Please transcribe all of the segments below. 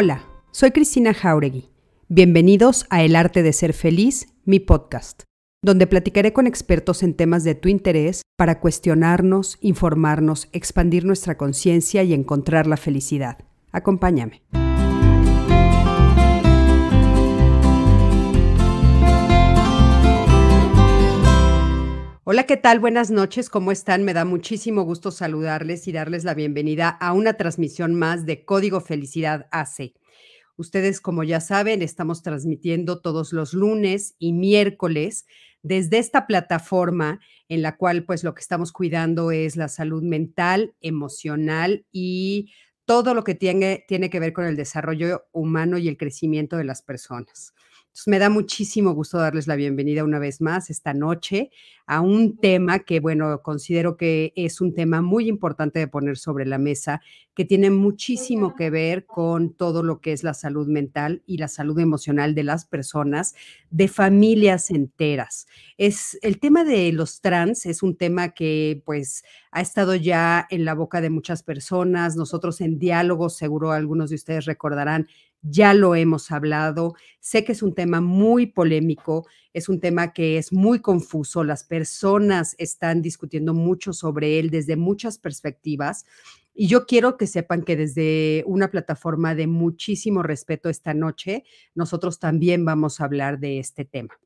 Hola, soy Cristina Jauregui. Bienvenidos a El Arte de Ser Feliz, mi podcast, donde platicaré con expertos en temas de tu interés para cuestionarnos, informarnos, expandir nuestra conciencia y encontrar la felicidad. Acompáñame. Hola, ¿qué tal? Buenas noches, ¿cómo están? Me da muchísimo gusto saludarles y darles la bienvenida a una transmisión más de Código Felicidad AC. Ustedes, como ya saben, estamos transmitiendo todos los lunes y miércoles desde esta plataforma en la cual pues lo que estamos cuidando es la salud mental, emocional y todo lo que tiene, tiene que ver con el desarrollo humano y el crecimiento de las personas me da muchísimo gusto darles la bienvenida una vez más esta noche a un tema que, bueno, considero que es un tema muy importante de poner sobre la mesa, que tiene muchísimo que ver con todo lo que es la salud mental y la salud emocional de las personas, de familias enteras. Es el tema de los trans es un tema que pues ha estado ya en la boca de muchas personas. Nosotros en diálogo, seguro algunos de ustedes recordarán, ya lo hemos hablado. Sé que es un tema muy polémico, es un tema que es muy confuso. Las personas están discutiendo mucho sobre él desde muchas perspectivas. Y yo quiero que sepan que desde una plataforma de muchísimo respeto esta noche, nosotros también vamos a hablar de este tema.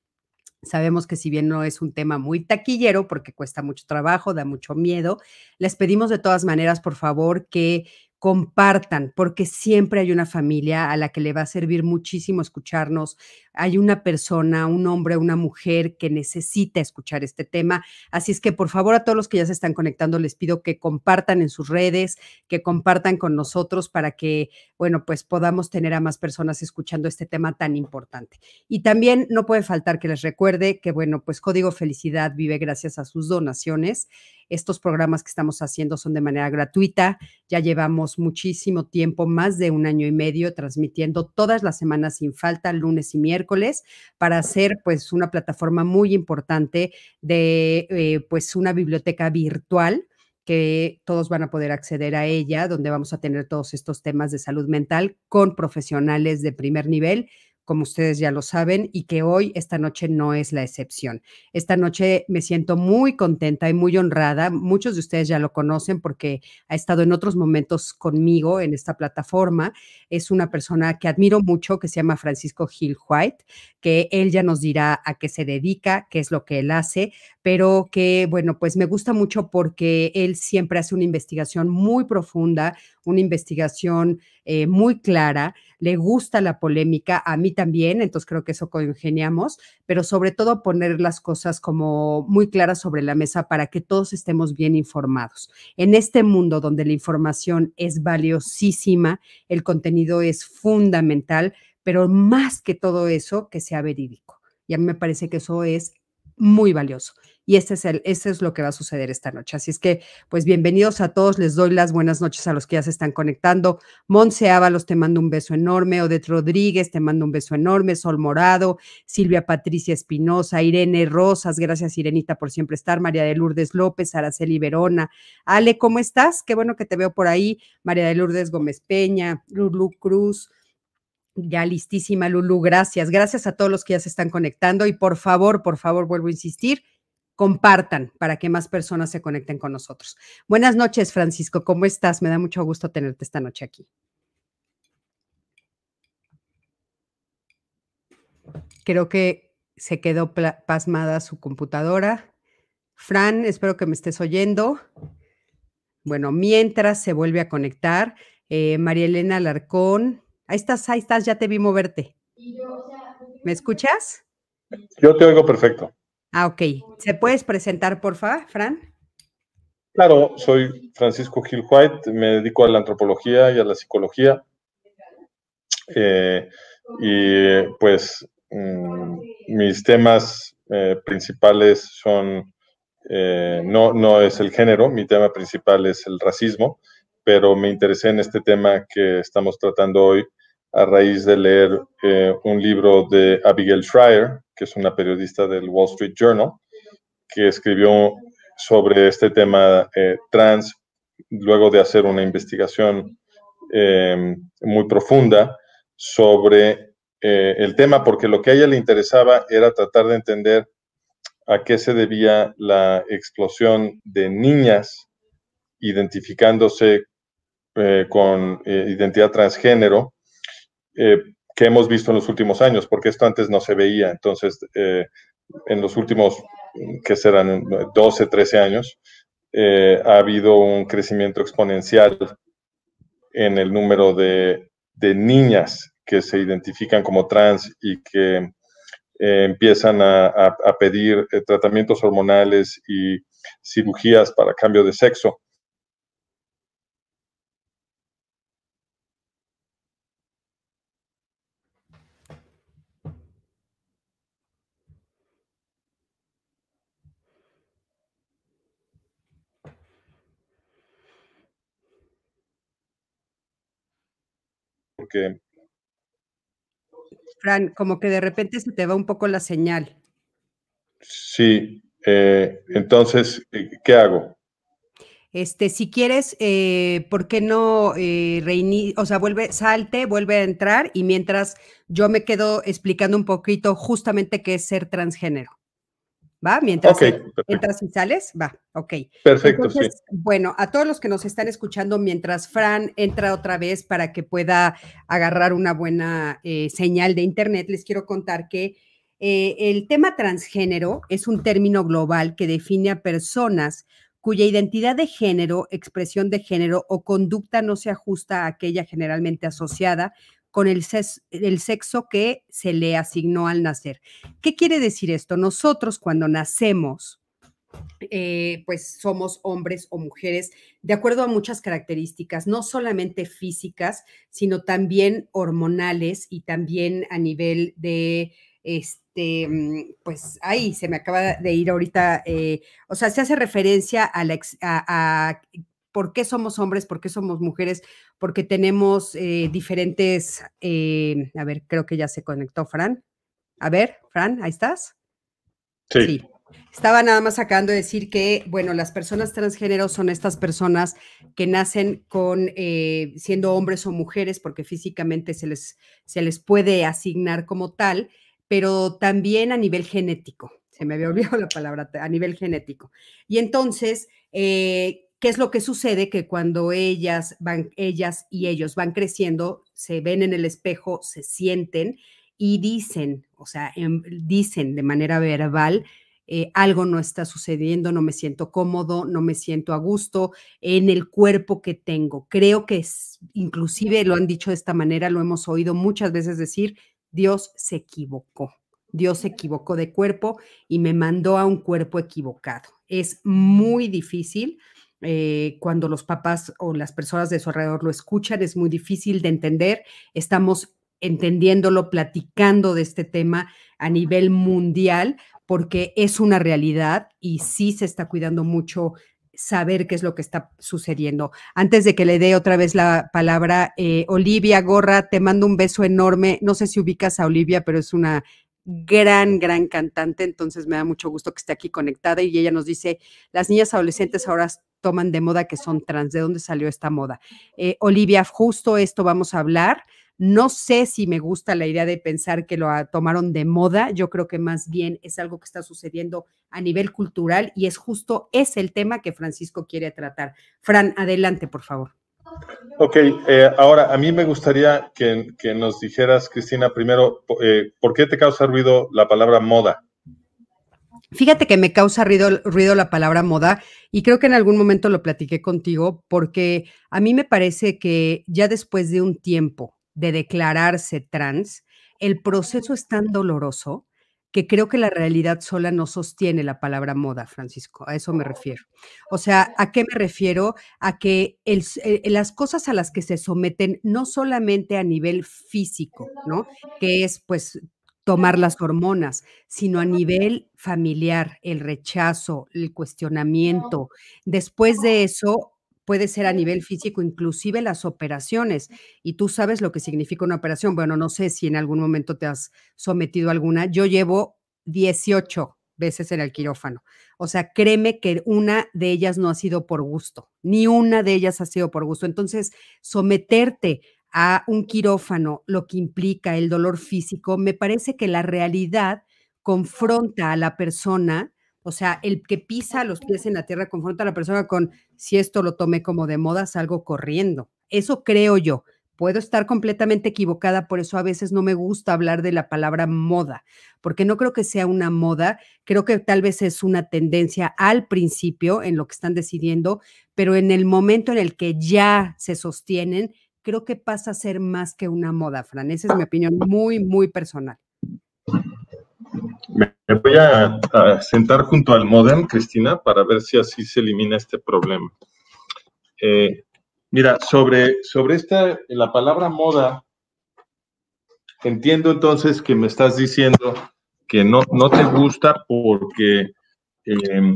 Sabemos que si bien no es un tema muy taquillero porque cuesta mucho trabajo, da mucho miedo, les pedimos de todas maneras, por favor, que compartan, porque siempre hay una familia a la que le va a servir muchísimo escucharnos. Hay una persona, un hombre, una mujer que necesita escuchar este tema. Así es que por favor a todos los que ya se están conectando les pido que compartan en sus redes, que compartan con nosotros para que, bueno, pues podamos tener a más personas escuchando este tema tan importante. Y también no puede faltar que les recuerde que, bueno, pues Código Felicidad vive gracias a sus donaciones. Estos programas que estamos haciendo son de manera gratuita. Ya llevamos muchísimo tiempo, más de un año y medio, transmitiendo todas las semanas sin falta, lunes y miércoles, para hacer pues una plataforma muy importante de eh, pues una biblioteca virtual que todos van a poder acceder a ella, donde vamos a tener todos estos temas de salud mental con profesionales de primer nivel como ustedes ya lo saben, y que hoy, esta noche, no es la excepción. Esta noche me siento muy contenta y muy honrada. Muchos de ustedes ya lo conocen porque ha estado en otros momentos conmigo en esta plataforma. Es una persona que admiro mucho, que se llama Francisco Gil White, que él ya nos dirá a qué se dedica, qué es lo que él hace, pero que, bueno, pues me gusta mucho porque él siempre hace una investigación muy profunda, una investigación eh, muy clara, le gusta la polémica, a mí también, entonces creo que eso congeniamos, pero sobre todo poner las cosas como muy claras sobre la mesa para que todos estemos bien informados. En este mundo donde la información es valiosísima, el contenido es fundamental, pero más que todo eso, que sea verídico. Y a mí me parece que eso es muy valioso. Y ese es, el, ese es lo que va a suceder esta noche. Así es que, pues bienvenidos a todos. Les doy las buenas noches a los que ya se están conectando. Monse Ábalos, te mando un beso enorme. Odette Rodríguez, te mando un beso enorme. Sol Morado, Silvia Patricia Espinosa, Irene Rosas, gracias Irenita por siempre estar. María de Lourdes López, Araceli Verona. Ale, ¿cómo estás? Qué bueno que te veo por ahí. María de Lourdes Gómez Peña, Lulu Cruz. Ya listísima, Lulu, gracias. Gracias a todos los que ya se están conectando y por favor, por favor, vuelvo a insistir, compartan para que más personas se conecten con nosotros. Buenas noches, Francisco, ¿cómo estás? Me da mucho gusto tenerte esta noche aquí. Creo que se quedó pasmada su computadora. Fran, espero que me estés oyendo. Bueno, mientras se vuelve a conectar, eh, María Elena Alarcón, Ahí estás, ahí estás, ya te vi moverte. ¿Me escuchas? Yo te oigo perfecto. Ah, ok. ¿Se puedes presentar, por favor, Fran? Claro, soy Francisco Gil White, me dedico a la antropología y a la psicología. Eh, y pues mm, mis temas eh, principales son, eh, no, no es el género, mi tema principal es el racismo, pero me interesé en este tema que estamos tratando hoy a raíz de leer eh, un libro de Abigail Schreier, que es una periodista del Wall Street Journal, que escribió sobre este tema eh, trans luego de hacer una investigación eh, muy profunda sobre el tema, porque lo que a ella le interesaba era tratar de entender a qué se debía la explosión de niñas identificándose con identidad transgénero que hemos visto en los últimos años, porque esto antes no se veía. Entonces, en los últimos, que serán 12, 13 años, ha habido un crecimiento exponencial en el número de, niñas que se identifican como trans y que eh, empiezan a, pedir eh, tratamientos hormonales y cirugías para cambio de sexo. Porque Fran, como que de repente se te va un poco la señal. Sí, eh, entonces, eh, ¿qué hago? Este, si quieres, eh, ¿por qué no eh, o sea, vuelve, salte, vuelve a entrar y mientras yo me quedo explicando un poquito justamente qué es ser transgénero. ¿Va? Mientras entras y sales, va, ok. Perfecto, sí. Bueno, a todos los que nos están escuchando, mientras Fran entra otra vez para que pueda agarrar una buena eh, señal de Internet, les quiero contar que eh, el tema transgénero es un término global que define a personas cuya identidad de género, expresión de género o conducta no se ajusta a aquella generalmente asociada con el, sexo que se le asignó al nacer. ¿Qué quiere decir esto? Nosotros cuando nacemos, eh, pues somos hombres o mujeres de acuerdo a muchas características, no solamente físicas, sino también hormonales y también a nivel de, este, mm, pues ahí se me acaba de ir ahorita, eh, o sea, se hace referencia a, la, a por qué somos hombres, por qué somos mujeres, porque tenemos eh, diferentes, eh, a ver, creo que ya se conectó Fran. A ver, Fran, ahí estás. Sí. Estaba nada más acabando de decir que, bueno, las personas transgénero son estas personas que nacen con, eh, siendo hombres o mujeres, porque físicamente se les, se les puede asignar como tal, pero también a nivel genético. Se me había olvidado la palabra, a nivel genético. Y entonces, ¿Qué es lo que sucede? Que cuando ellas van, ellas y ellos van creciendo, se ven en el espejo, se sienten y dicen, o sea, em, dicen de manera verbal, eh, algo no está sucediendo, no me siento cómodo, no me siento a gusto en el cuerpo que tengo. Creo que es, inclusive lo han dicho de esta manera, lo hemos oído muchas veces decir, Dios se equivocó. Dios se equivocó de cuerpo y me mandó a un cuerpo equivocado. Es muy difícil eh, cuando los papás o las personas de su alrededor lo escuchan, es muy difícil de entender. Estamos entendiéndolo, platicando de este tema a nivel mundial, porque es una realidad y sí se está cuidando mucho saber qué es lo que está sucediendo. Antes de que le dé otra vez la palabra, eh, Olivia Gorra, te mando un beso enorme. No sé si ubicas a Olivia, pero es una gran, gran cantante, entonces me da mucho gusto que esté aquí conectada y ella nos dice, las niñas adolescentes ahora toman de moda que son trans. ¿De dónde salió esta moda? Eh, Olivia, justo esto vamos a hablar. No sé si me gusta la idea de pensar que lo tomaron de moda. Yo creo que más bien es algo que está sucediendo a nivel cultural y es justo es el tema que Francisco quiere tratar. Fran, adelante, por favor. Ok, eh, ahora a mí me gustaría que, nos dijeras, Cristina, primero, eh, ¿por qué te causa ruido la palabra moda? Fíjate que me causa ruido, ruido, la palabra moda y creo que en algún momento lo platiqué contigo porque a mí me parece que ya después de un tiempo de declararse trans, el proceso es tan doloroso que creo que la realidad sola no sostiene la palabra moda, Francisco. A eso me refiero. O sea, ¿a qué me refiero? A que eh, las cosas a las que se someten, no solamente a nivel físico, ¿no? Que es pues tomar las hormonas, sino a nivel familiar, el rechazo, el cuestionamiento. Después de eso, puede ser a nivel físico, inclusive las operaciones. Y tú sabes lo que significa una operación. Bueno, no sé si en algún momento te has sometido a alguna. Yo llevo 18 veces en el quirófano. O sea, créeme que una de ellas no ha sido por gusto, ni una de ellas ha sido por gusto. Entonces, someterte a un quirófano, lo que implica el dolor físico, me parece que la realidad confronta a la persona, o sea, el que pisa los pies en la tierra confronta a la persona con si esto lo tomé como de moda, salgo corriendo. Eso creo yo. Puedo estar completamente equivocada, por eso a veces no me gusta hablar de la palabra moda, porque no creo que sea una moda, creo que tal vez es una tendencia al principio en lo que están decidiendo, pero en el momento en el que ya se sostienen, creo que pasa a ser más que una moda, Fran. Esa es mi opinión muy, muy personal. Me voy a, sentar junto al modem, Cristina, para ver si así se elimina este problema. Eh, Mira, sobre, sobre esta, la palabra moda, entiendo entonces que me estás diciendo que no, no te gusta porque em,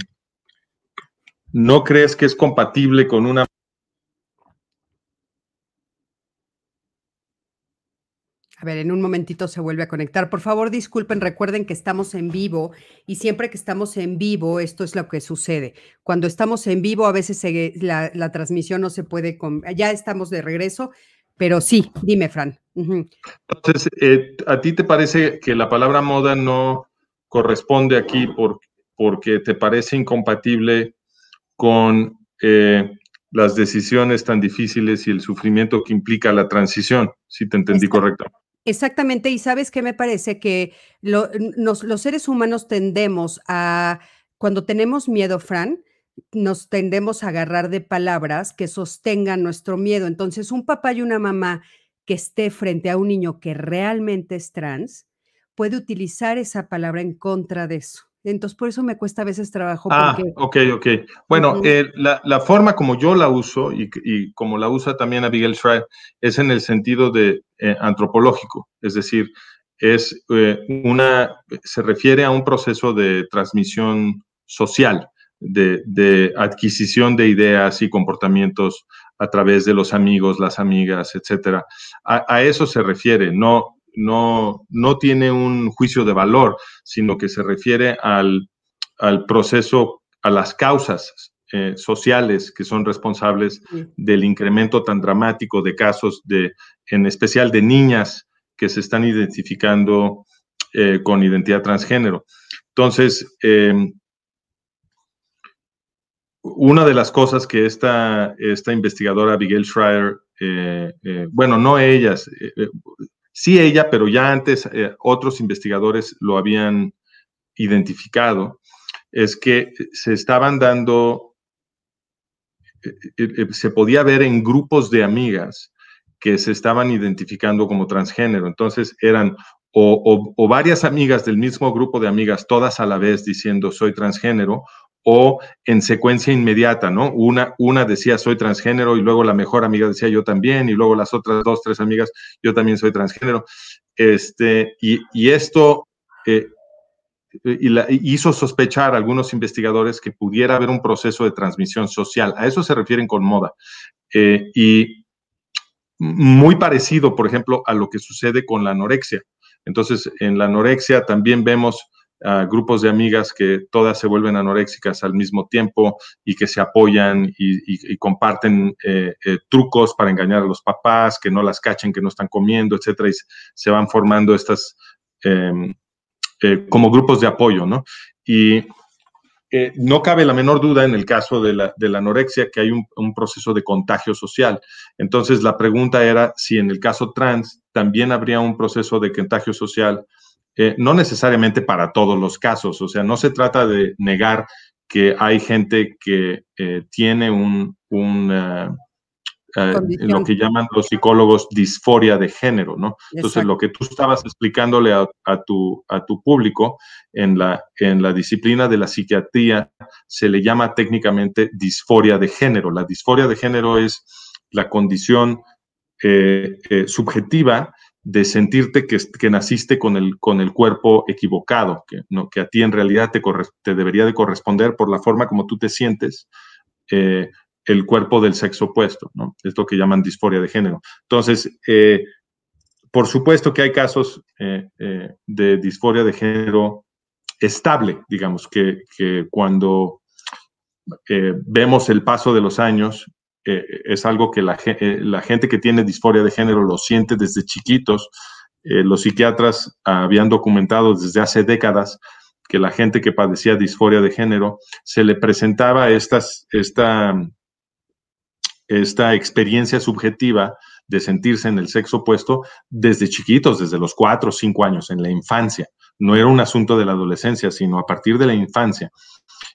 no crees que es compatible con una ver, en un momentito se vuelve a conectar. Por favor, disculpen, recuerden que estamos en vivo y siempre que estamos en vivo, esto es lo que sucede. Cuando estamos en vivo, a veces la, transmisión no se puede... ya estamos de regreso, pero sí, dime, Fran. Entonces, eh, ¿a ti te parece que la palabra moda no corresponde aquí por, porque te parece incompatible con eh, las decisiones tan difíciles y el sufrimiento que implica la transición, si te entendí correctamente? Exactamente, y sabes qué me parece que los seres humanos tendemos a, cuando tenemos miedo, Fran, nos tendemos a agarrar de palabras que sostengan nuestro miedo. Entonces, un papá y una mamá que esté frente a un niño que realmente es trans, puede utilizar esa palabra en contra de eso. Entonces, por eso me cuesta a veces trabajo. Ah, ok, ok. Bueno, eh, la, forma como yo la uso y, como la usa también Abigail Schreier es en el sentido de eh, antropológico, es decir, es eh, una, se refiere a un proceso de transmisión social, de, adquisición de ideas y comportamientos a través de los amigos, las amigas, etcétera. a eso se refiere, no, no, no tiene un juicio de valor, sino que se refiere al, proceso, a las causas eh, sociales que son responsables del incremento tan dramático de casos de, en especial de niñas que se están identificando eh, con identidad transgénero. Entonces, em, una de las cosas que esta, esta investigadora Abigail Schreier, eh, bueno, no ellas, Sí ella, pero ya antes eh, otros investigadores lo habían identificado, es que se estaban dando, eh, eh, se podía ver en grupos de amigas que se estaban identificando como transgénero. Entonces eran o, varias amigas del mismo grupo de amigas, todas a la vez diciendo soy transgénero, o en secuencia inmediata, ¿no? Una, una decía soy transgénero y luego la mejor amiga decía yo también y luego las otras dos, tres amigas yo también soy transgénero. Este, y, esto eh, hizo sospechar a algunos investigadores que pudiera haber un proceso de transmisión social. A eso se refieren con moda. Eh, y muy parecido, por ejemplo, a lo que sucede con la anorexia. Entonces, en la anorexia también vemos grupos de amigas que todas se vuelven anoréxicas al mismo tiempo y que se apoyan y, comparten eh, eh, trucos para engañar a los papás, que no las cachen, que no están comiendo, etcétera, y se van formando estas em, eh, como grupos de apoyo, ¿no? Y no cabe la menor duda en el caso de la, anorexia que hay un, proceso de contagio social. Entonces, la pregunta era si en el caso trans también habría un proceso de contagio social eh, no necesariamente para todos los casos, o sea, no se trata de negar que hay gente que eh, tiene un, eh, lo que llaman los psicólogos disforia de género, ¿no? Entonces, lo que tú estabas explicándole a, tu, a tu público en la, en la disciplina de la psiquiatría se le llama técnicamente disforia de género. La disforia de género es la condición subjetiva de sentirte que, que, naciste con el, con el cuerpo equivocado, que, ¿no? que a ti en realidad te, te debería de corresponder por la forma como tú te sientes eh, el cuerpo del sexo opuesto, ¿no? Es que llaman disforia de género. Entonces, eh, por supuesto que hay casos eh, de disforia de género estable, digamos, que, que cuando vemos el paso de los años eh, es algo que la, la, gente que tiene disforia de género lo siente desde chiquitos. los psiquiatras habían documentado desde hace décadas que la gente que padecía disforia de género se le presentaba estas, esta, esta experiencia subjetiva de sentirse en el sexo opuesto desde chiquitos, desde los cuatro o cinco años, en la infancia. No era un asunto de la adolescencia, sino a partir de la infancia.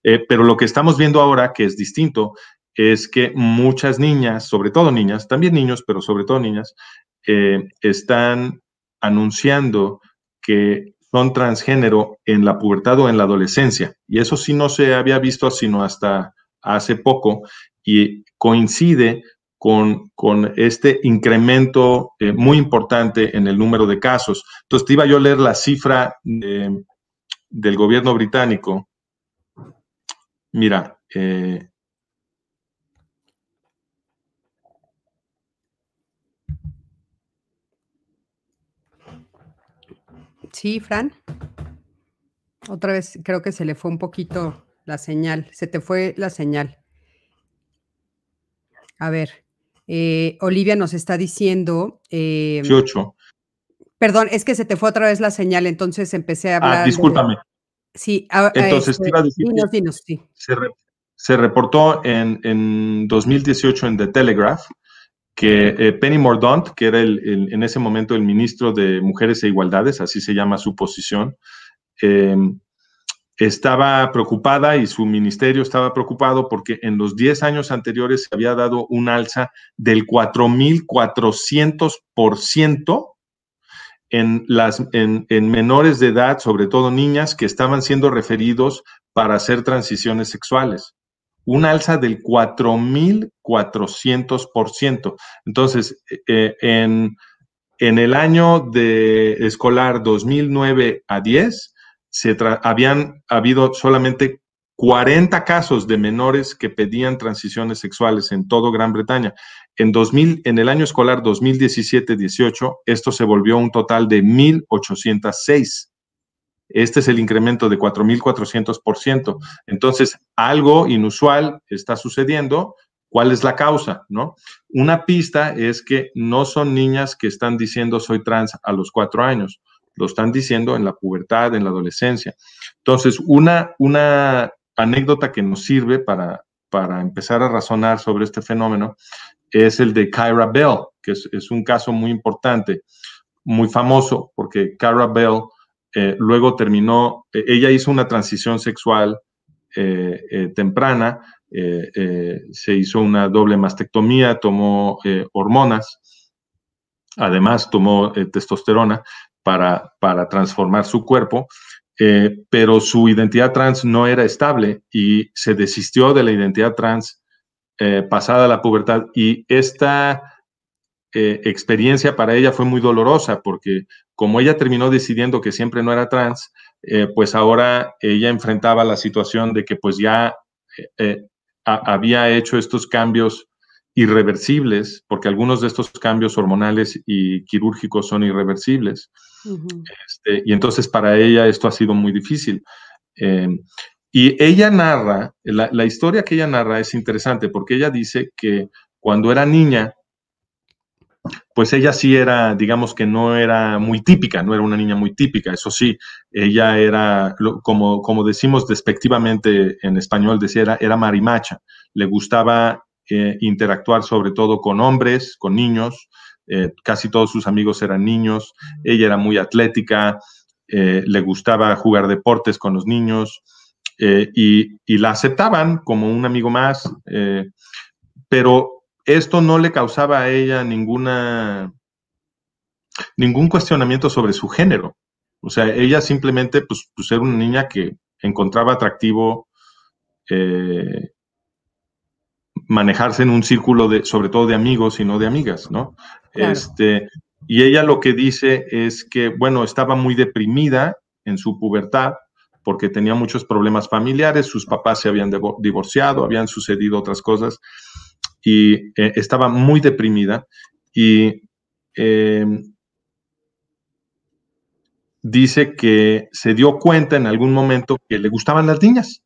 Eh, pero lo que estamos viendo ahora, que es distinto, es que muchas niñas, sobre todo niñas, también niños, pero sobre todo niñas, eh, están anunciando que son transgénero en la pubertad o en la adolescencia. Y eso sí no se había visto sino hasta hace poco y coincide con, con este incremento eh, muy importante en el número de casos. Entonces, te iba yo a leer la cifra del gobierno británico. Mira, eh, Sí, Fran. Otra vez creo que se le fue un poquito la señal. Se te fue la señal. A ver, eh, Olivia nos está diciendo. Eh, 18. Perdón, es que se te fue otra vez la señal, entonces empecé a ah, hablar. Ah, discúlpame. Sí, entonces te iba a decir. Dinos, dinos, sí. Se, reportó en, en, 2018 en The Telegraph que eh, Penny Mordaunt, que era el, en ese momento el ministro de Mujeres e Igualdades, así se llama su posición, em, estaba preocupada y su ministerio estaba preocupado porque en los 10 años anteriores se había dado un alza del 4.400% en, las, en, en menores de edad, sobre todo niñas, que estaban siendo referidos para hacer transiciones sexuales un alza del 4.400%. Entonces, eh, en, en, el año escolar 2009 a 10, se habían habido solamente 40 casos de menores que pedían transiciones sexuales en todo Gran Bretaña. En, 2000, en el año escolar 2017-18, esto se volvió un total de 1.806. Este es el incremento de 4.400%. Entonces, algo inusual está sucediendo. ¿Cuál es la causa? ¿no? Una pista es que no son niñas que están diciendo soy trans a los cuatro años, lo están diciendo en la pubertad, en la adolescencia. Entonces, una, una anécdota que nos sirve para, para empezar a razonar sobre este fenómeno es el de Kyra Bell, que es, un caso muy importante, muy famoso, porque Kyra Bell eh, luego terminó, eh, ella hizo una transición sexual eh, temprana, se hizo una doble mastectomía, tomó hormonas, además tomó testosterona para, para, transformar su cuerpo, pero su identidad trans no era estable y se desistió de la identidad trans pasada la pubertad. Y esta experiencia para ella fue muy dolorosa porque como ella terminó decidiendo que siempre no era trans, eh, pues ahora ella enfrentaba la situación de que pues ya eh, eh, había hecho estos cambios irreversibles, porque algunos de estos cambios hormonales y quirúrgicos son irreversibles. Este, y entonces para ella esto ha sido muy difícil. y ella narra, la, historia que ella narra es interesante porque ella dice que cuando era niña, pues ella sí era, digamos que no era muy típica, no era una niña muy típica, eso sí, ella era, como, como decimos despectivamente en español, decía, era, era marimacha, le gustaba eh, interactuar sobre todo con hombres, con niños, eh, casi todos sus amigos eran niños, ella era muy atlética, eh, le gustaba jugar deportes con los niños y, y, la aceptaban como un amigo más, pero esto no le causaba a ella ninguna, ningún cuestionamiento sobre su género. O sea, ella simplemente, pues, pues era una niña que encontraba atractivo eh, manejarse en un círculo de, sobre todo de amigos y no de amigas, ¿no? Este, y ella lo que dice es que, bueno, estaba muy deprimida en su pubertad porque tenía muchos problemas familiares, sus papás se habían divorciado, habían sucedido otras cosas, y eh, estaba muy deprimida y eh, dice que se dio cuenta en algún momento que le gustaban las niñas,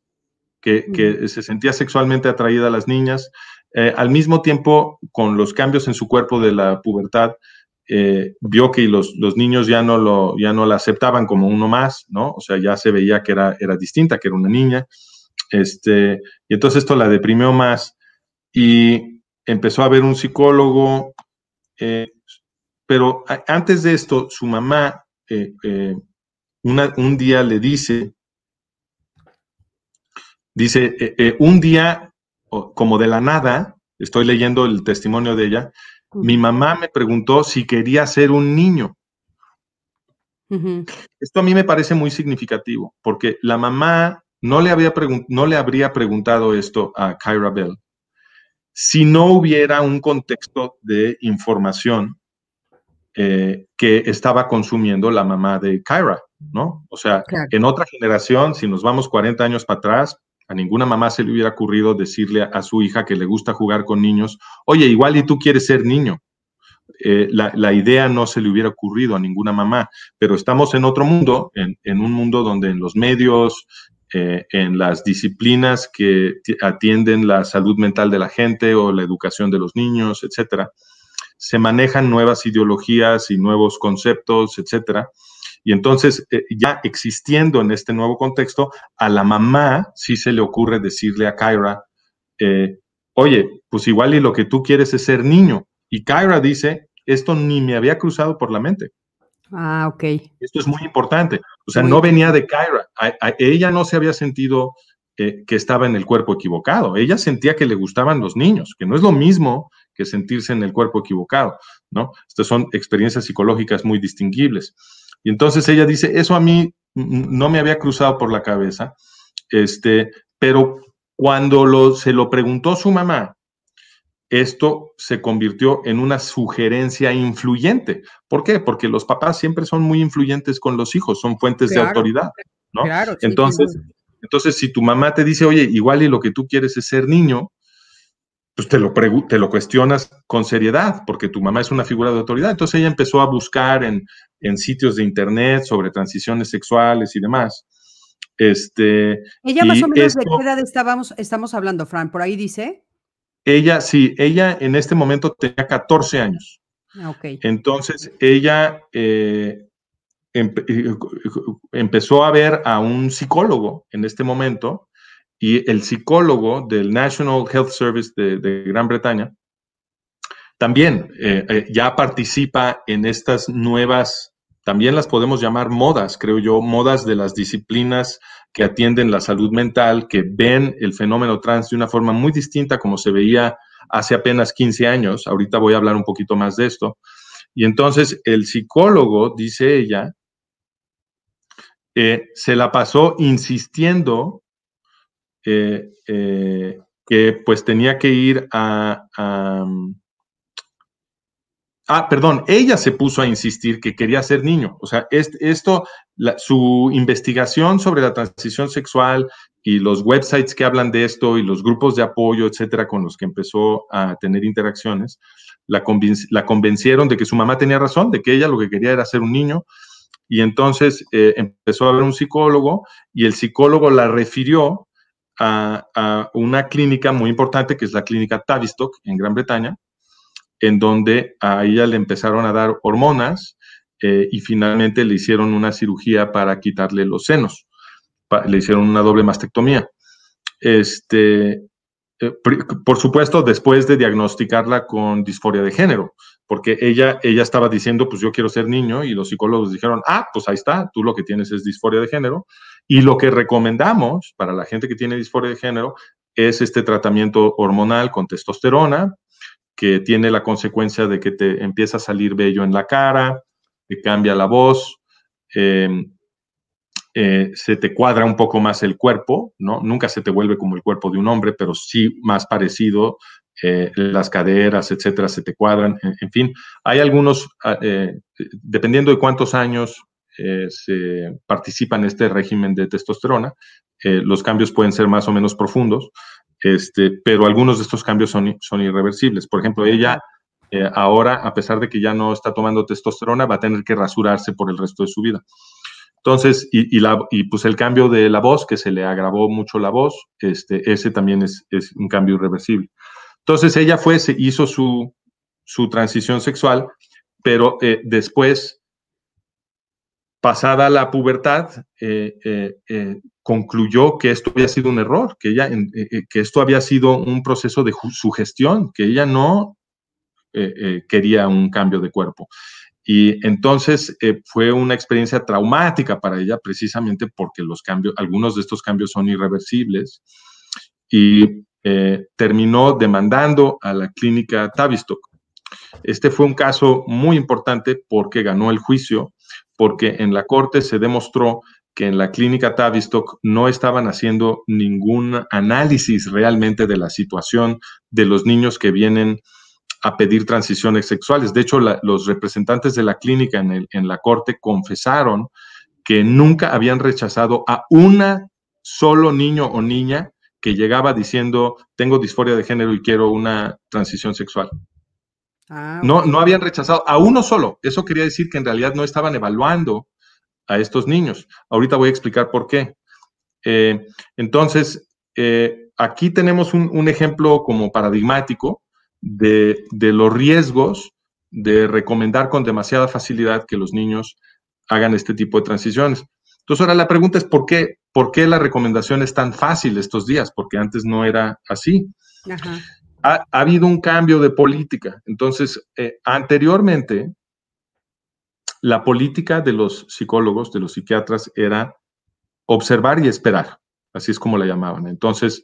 que, se sentía sexualmente atraída a las niñas, eh, al mismo tiempo, con los cambios en su cuerpo de la pubertad, eh, vio que los, los, niños ya no, lo, ya no la aceptaban como uno más, ¿no? O sea, ya se veía que era, era distinta, que era una niña. Este, y entonces esto la deprimió más y empezó a ver un psicólogo, eh, pero antes de esto, su mamá un día le dice, dice, un día, como de la nada, estoy leyendo el testimonio de ella, mi mamá me preguntó si quería ser un niño. Esto a mí me parece muy significativo, porque la mamá no le, había no le habría preguntado esto a Kyra Bell si no hubiera un contexto de información eh, que estaba consumiendo la mamá de Kyra, ¿no? O sea, en otra generación, si nos vamos 40 años para atrás, a ninguna mamá se le hubiera ocurrido decirle a, su hija que le gusta jugar con niños, oye, igual y tú quieres ser niño. Eh, la, idea no se le hubiera ocurrido a ninguna mamá, pero estamos en otro mundo, en, un mundo donde en los medios, eh, en las disciplinas que atienden la salud mental de la gente o la educación de los niños, etcétera, se manejan nuevas ideologías y nuevos conceptos, etcétera, y entonces, eh, ya existiendo en este nuevo contexto, a la mamá sí se le ocurre decirle a Kyra, eh, oye, pues igual y lo que tú quieres es ser niño. Y Kyra dice, esto ni me había cruzado por la mente. Ah, ok. Esto es muy importante. O sea, no venía de Kyra. ella no se había sentido eh, que estaba en el cuerpo equivocado. Ella sentía que le gustaban los niños, que no es lo mismo que sentirse en el cuerpo equivocado, ¿no? Estas son experiencias psicológicas muy distinguibles. Y entonces ella dice, eso a mí no me había cruzado por la cabeza, este, pero cuando lo, se lo preguntó su mamá, esto se convirtió en una sugerencia influyente. ¿Por qué? Porque los papás siempre son muy influyentes con los hijos, son fuentes de autoridad, ¿no? Claro, entonces, entonces, si tu mamá te dice, oye, igual y lo que tú quieres es ser niño, pues te lo, te lo cuestionas con seriedad, porque tu mamá es una figura de autoridad. Entonces ella empezó a buscar en, sitios de internet sobre transiciones sexuales y demás. Este, ella más o menos de qué edad estábamos, estamos hablando, Fran, por ahí dice. Ella, sí, ella en este momento tenía 14 años. Ah, okay. Entonces ella eh, eh, empezó a ver a un psicólogo en este momento y el psicólogo del National Health Service de, Gran Bretaña también eh, ya participa en estas nuevas, también las podemos llamar modas, creo yo, modas de las disciplinas que atienden la salud mental, que ven el fenómeno trans de una forma muy distinta como se veía hace apenas 15 años. Ahorita voy a hablar un poquito más de esto. Y entonces el psicólogo, dice ella, eh, se la pasó insistiendo eh, eh, que pues tenía que ir a, Ah, perdón, ella se puso a insistir que quería ser niño. O sea, esto, su investigación sobre la transición sexual y los websites que hablan de esto y los grupos de apoyo, etcétera, con los que empezó a tener interacciones, la, convencieron de que su mamá tenía razón, de que ella lo que quería era ser un niño. Y entonces eh, empezó a ver un psicólogo y el psicólogo la refirió a, una clínica muy importante que es la clínica Tavistock en Gran Bretaña, en donde a ella le empezaron a dar hormonas eh, y finalmente le hicieron una cirugía para quitarle los senos. le hicieron una doble mastectomía. Este, eh, por supuesto, después de diagnosticarla con disforia de género, porque ella, ella estaba diciendo, pues yo quiero ser niño, y los psicólogos dijeron, ah, pues ahí está, tú lo que tienes es disforia de género, y lo que recomendamos para la gente que tiene disforia de género es este tratamiento hormonal con testosterona, que tiene la consecuencia de que te empieza a salir vello en la cara, que cambia la voz, em, eh, se te cuadra un poco más el cuerpo, ¿no? Nunca se te vuelve como el cuerpo de un hombre, pero sí más parecido, eh, las caderas, etcétera, se te cuadran, en, fin. Hay algunos, ah, eh, dependiendo de cuántos años se participa en este régimen de testosterona, los cambios pueden ser más o menos profundos, este, pero algunos de estos cambios son, irreversibles. Por ejemplo, ella eh, ahora, a pesar de que ya no está tomando testosterona, va a tener que rasurarse por el resto de su vida. Entonces, y, pues el cambio de la voz, que se le agravó mucho la voz, este, ese también es, un cambio irreversible. Entonces ella fue, se hizo su, su transición sexual, pero eh, después, pasada la pubertad, eh, eh, concluyó que esto había sido un error, que esto había sido un proceso de sugestión, que ella no quería un cambio de cuerpo. Y entonces fue una experiencia traumática para ella precisamente porque los cambios, algunos de estos cambios son irreversibles y terminó demandando a la clínica Tavistock este fue un caso muy importante porque ganó el juicio, porque en la corte se demostró que en la clínica Tavistock no estaban haciendo ningún análisis realmente de la situación de los niños que vienen a pedir transiciones sexuales. De hecho, los representantes de la clínica en, en la corte confesaron que nunca habían rechazado a una solo niño o niña que llegaba diciendo, tengo disforia de género y quiero una transición sexual. Ah, no, no habían rechazado a uno solo. Eso quería decir que en realidad no estaban evaluando a estos niños. Ahorita voy a explicar por qué. Eh, entonces, eh, aquí tenemos un, ejemplo como paradigmático de, los riesgos de recomendar con demasiada facilidad que los niños hagan este tipo de transiciones. Entonces, ahora la pregunta es ¿por qué, por qué la recomendación es tan fácil estos días? Porque antes no era así. Ajá ha, habido un cambio de política. Entonces, eh, anteriormente, la política de los psicólogos, de los psiquiatras, era observar y esperar. Así es como la llamaban. Entonces,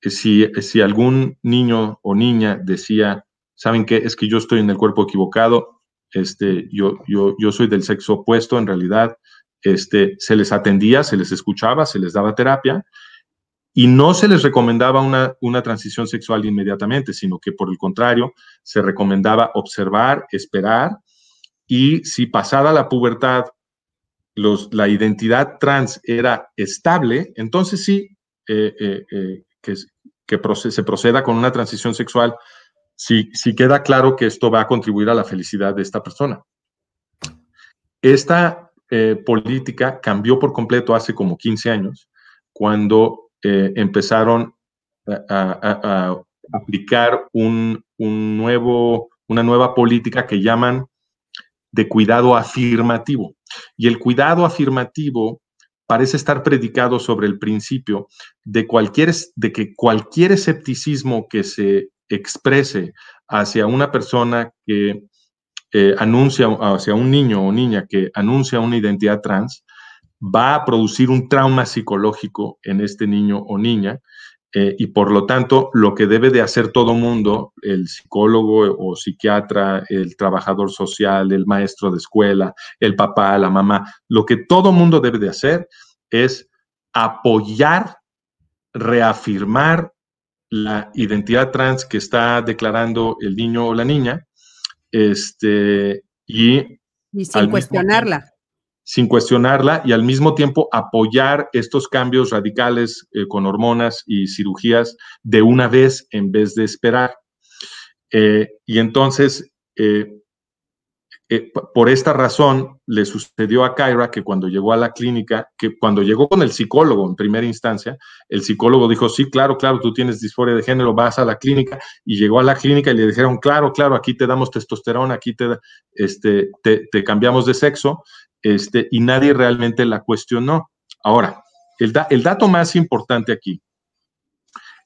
eh, si, si algún niño o niña decía, ¿saben qué? Es que yo estoy en el cuerpo equivocado, este, yo, yo, yo soy del sexo opuesto en realidad, este, se les atendía, se les escuchaba, se les daba terapia y no se les recomendaba una, una, transición sexual inmediatamente, sino que por el contrario, se recomendaba observar, esperar, y si pasada la pubertad los, la identidad trans era estable, entonces sí, eh, eh, eh, que, que se proceda con una transición sexual, si, si queda claro que esto va a contribuir a la felicidad de esta persona. Esta política cambió por completo hace como 15 años, cuando eh, empezaron a, aplicar un, nuevo, una nueva política que llaman de cuidado afirmativo. Y el cuidado afirmativo parece estar predicado sobre el principio de, cualquier, de que cualquier escepticismo que se exprese hacia una persona que eh, anuncia, hacia un niño o niña que anuncia una identidad trans, va a producir un trauma psicológico en este niño o niña eh, y por lo tanto lo que debe de hacer todo mundo, el psicólogo o psiquiatra, el trabajador social, el maestro de escuela, el papá, la mamá, lo que todo mundo debe de hacer es apoyar, reafirmar la identidad trans que está declarando el niño o la niña, este, y, y sin cuestionarla sin cuestionarla y al mismo tiempo apoyar estos cambios radicales eh, con hormonas y cirugías de una vez en vez de esperar. Eh, y entonces, eh, por esta razón, le sucedió a Kyra que cuando llegó a la clínica, que cuando llegó con el psicólogo en primera instancia, el psicólogo dijo, sí, claro, claro, tú tienes disforia de género, vas a la clínica, y llegó a la clínica y le dijeron, claro, claro, aquí te damos testosterona, aquí te, este, te cambiamos de sexo, este, y nadie realmente la cuestionó. Ahora, el, el dato más importante aquí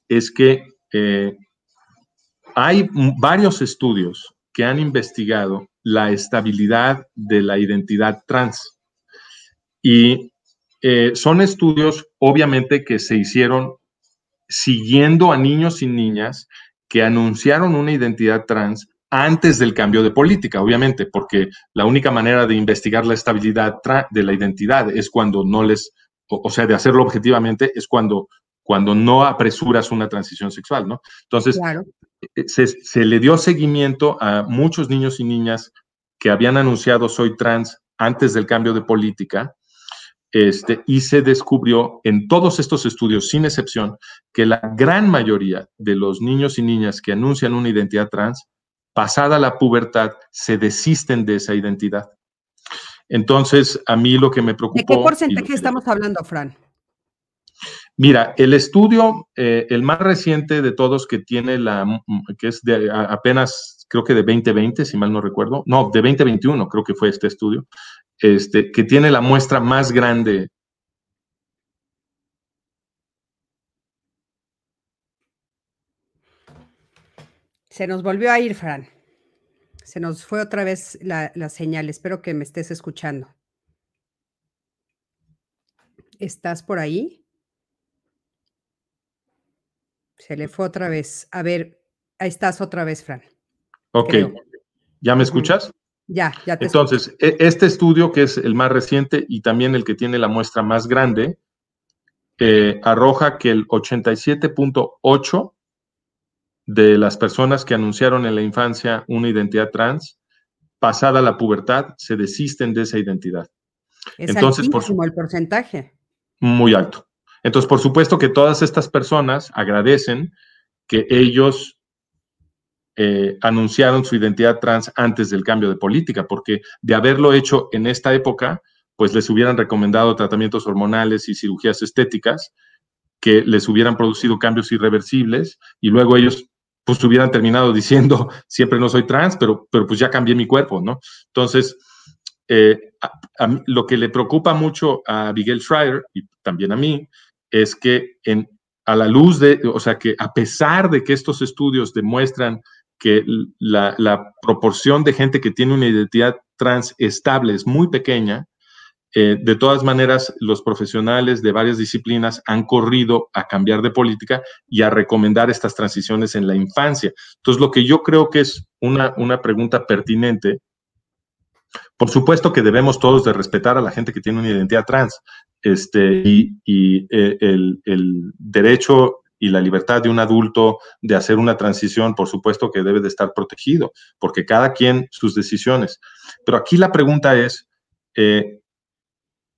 es que eh, hay varios estudios que han investigado la estabilidad de la identidad trans. Y eh, son estudios, obviamente, que se hicieron siguiendo a niños y niñas que anunciaron una identidad trans antes del cambio de política, obviamente, porque la única manera de investigar la estabilidad de la identidad es cuando no les, o, sea, de hacerlo objetivamente, es cuando, cuando no apresuras una transición sexual, ¿no? Entonces, eh, se, le dio seguimiento a muchos niños y niñas que habían anunciado soy trans antes del cambio de política, este, y se descubrió en todos estos estudios, sin excepción, que la gran mayoría de los niños y niñas que anuncian una identidad trans pasada la pubertad, se desisten de esa identidad. Entonces, a mí lo que me preocupó... ¿De qué porcentaje estamos hablando, Fran? Mira, el estudio, eh, el más reciente de todos que tiene la, que es de apenas, creo que de 2020, si mal no recuerdo, no, de 2021 creo que fue este estudio, este, que tiene la muestra más grande. Se nos volvió a ir, Fran. Se nos fue otra vez la, la señal. Espero que me estés escuchando. ¿Estás por ahí? Se le fue otra vez. A ver, ahí estás otra vez, Fran. Ok. ¿Ya me escuchas? Ya, ya te Entonces, e, este estudio, que es el más reciente y también el que tiene la muestra más grande, eh, arroja que el 87.8 de las personas que anunciaron en la infancia una identidad trans, pasada la pubertad, se desisten de esa identidad. Es Entonces, por, el porcentaje. Muy alto. Entonces, por supuesto que todas estas personas agradecen que ellos eh, anunciaron su identidad trans antes del cambio de política, porque de haberlo hecho en esta época, pues les hubieran recomendado tratamientos hormonales y cirugías estéticas que les hubieran producido cambios irreversibles y luego ellos pues hubieran terminado diciendo, siempre no soy trans, pero, pero pues ya cambié mi cuerpo, ¿no? Entonces, eh, lo que le preocupa mucho a Miguel Schreier y también a mí es que en, a la luz de, o sea, que a pesar de que estos estudios demuestran que la, proporción de gente que tiene una identidad trans estable es muy pequeña, eh, de todas maneras, los profesionales de varias disciplinas han corrido a cambiar de política y a recomendar estas transiciones en la infancia. Entonces, lo que yo creo que es una, una pregunta pertinente por supuesto que debemos todos de respetar a la gente que tiene una identidad trans, este, y, eh, el, derecho y la libertad de un adulto de hacer una transición, por supuesto que debe de estar protegido, porque cada quien sus decisiones. Pero aquí la pregunta es, eh,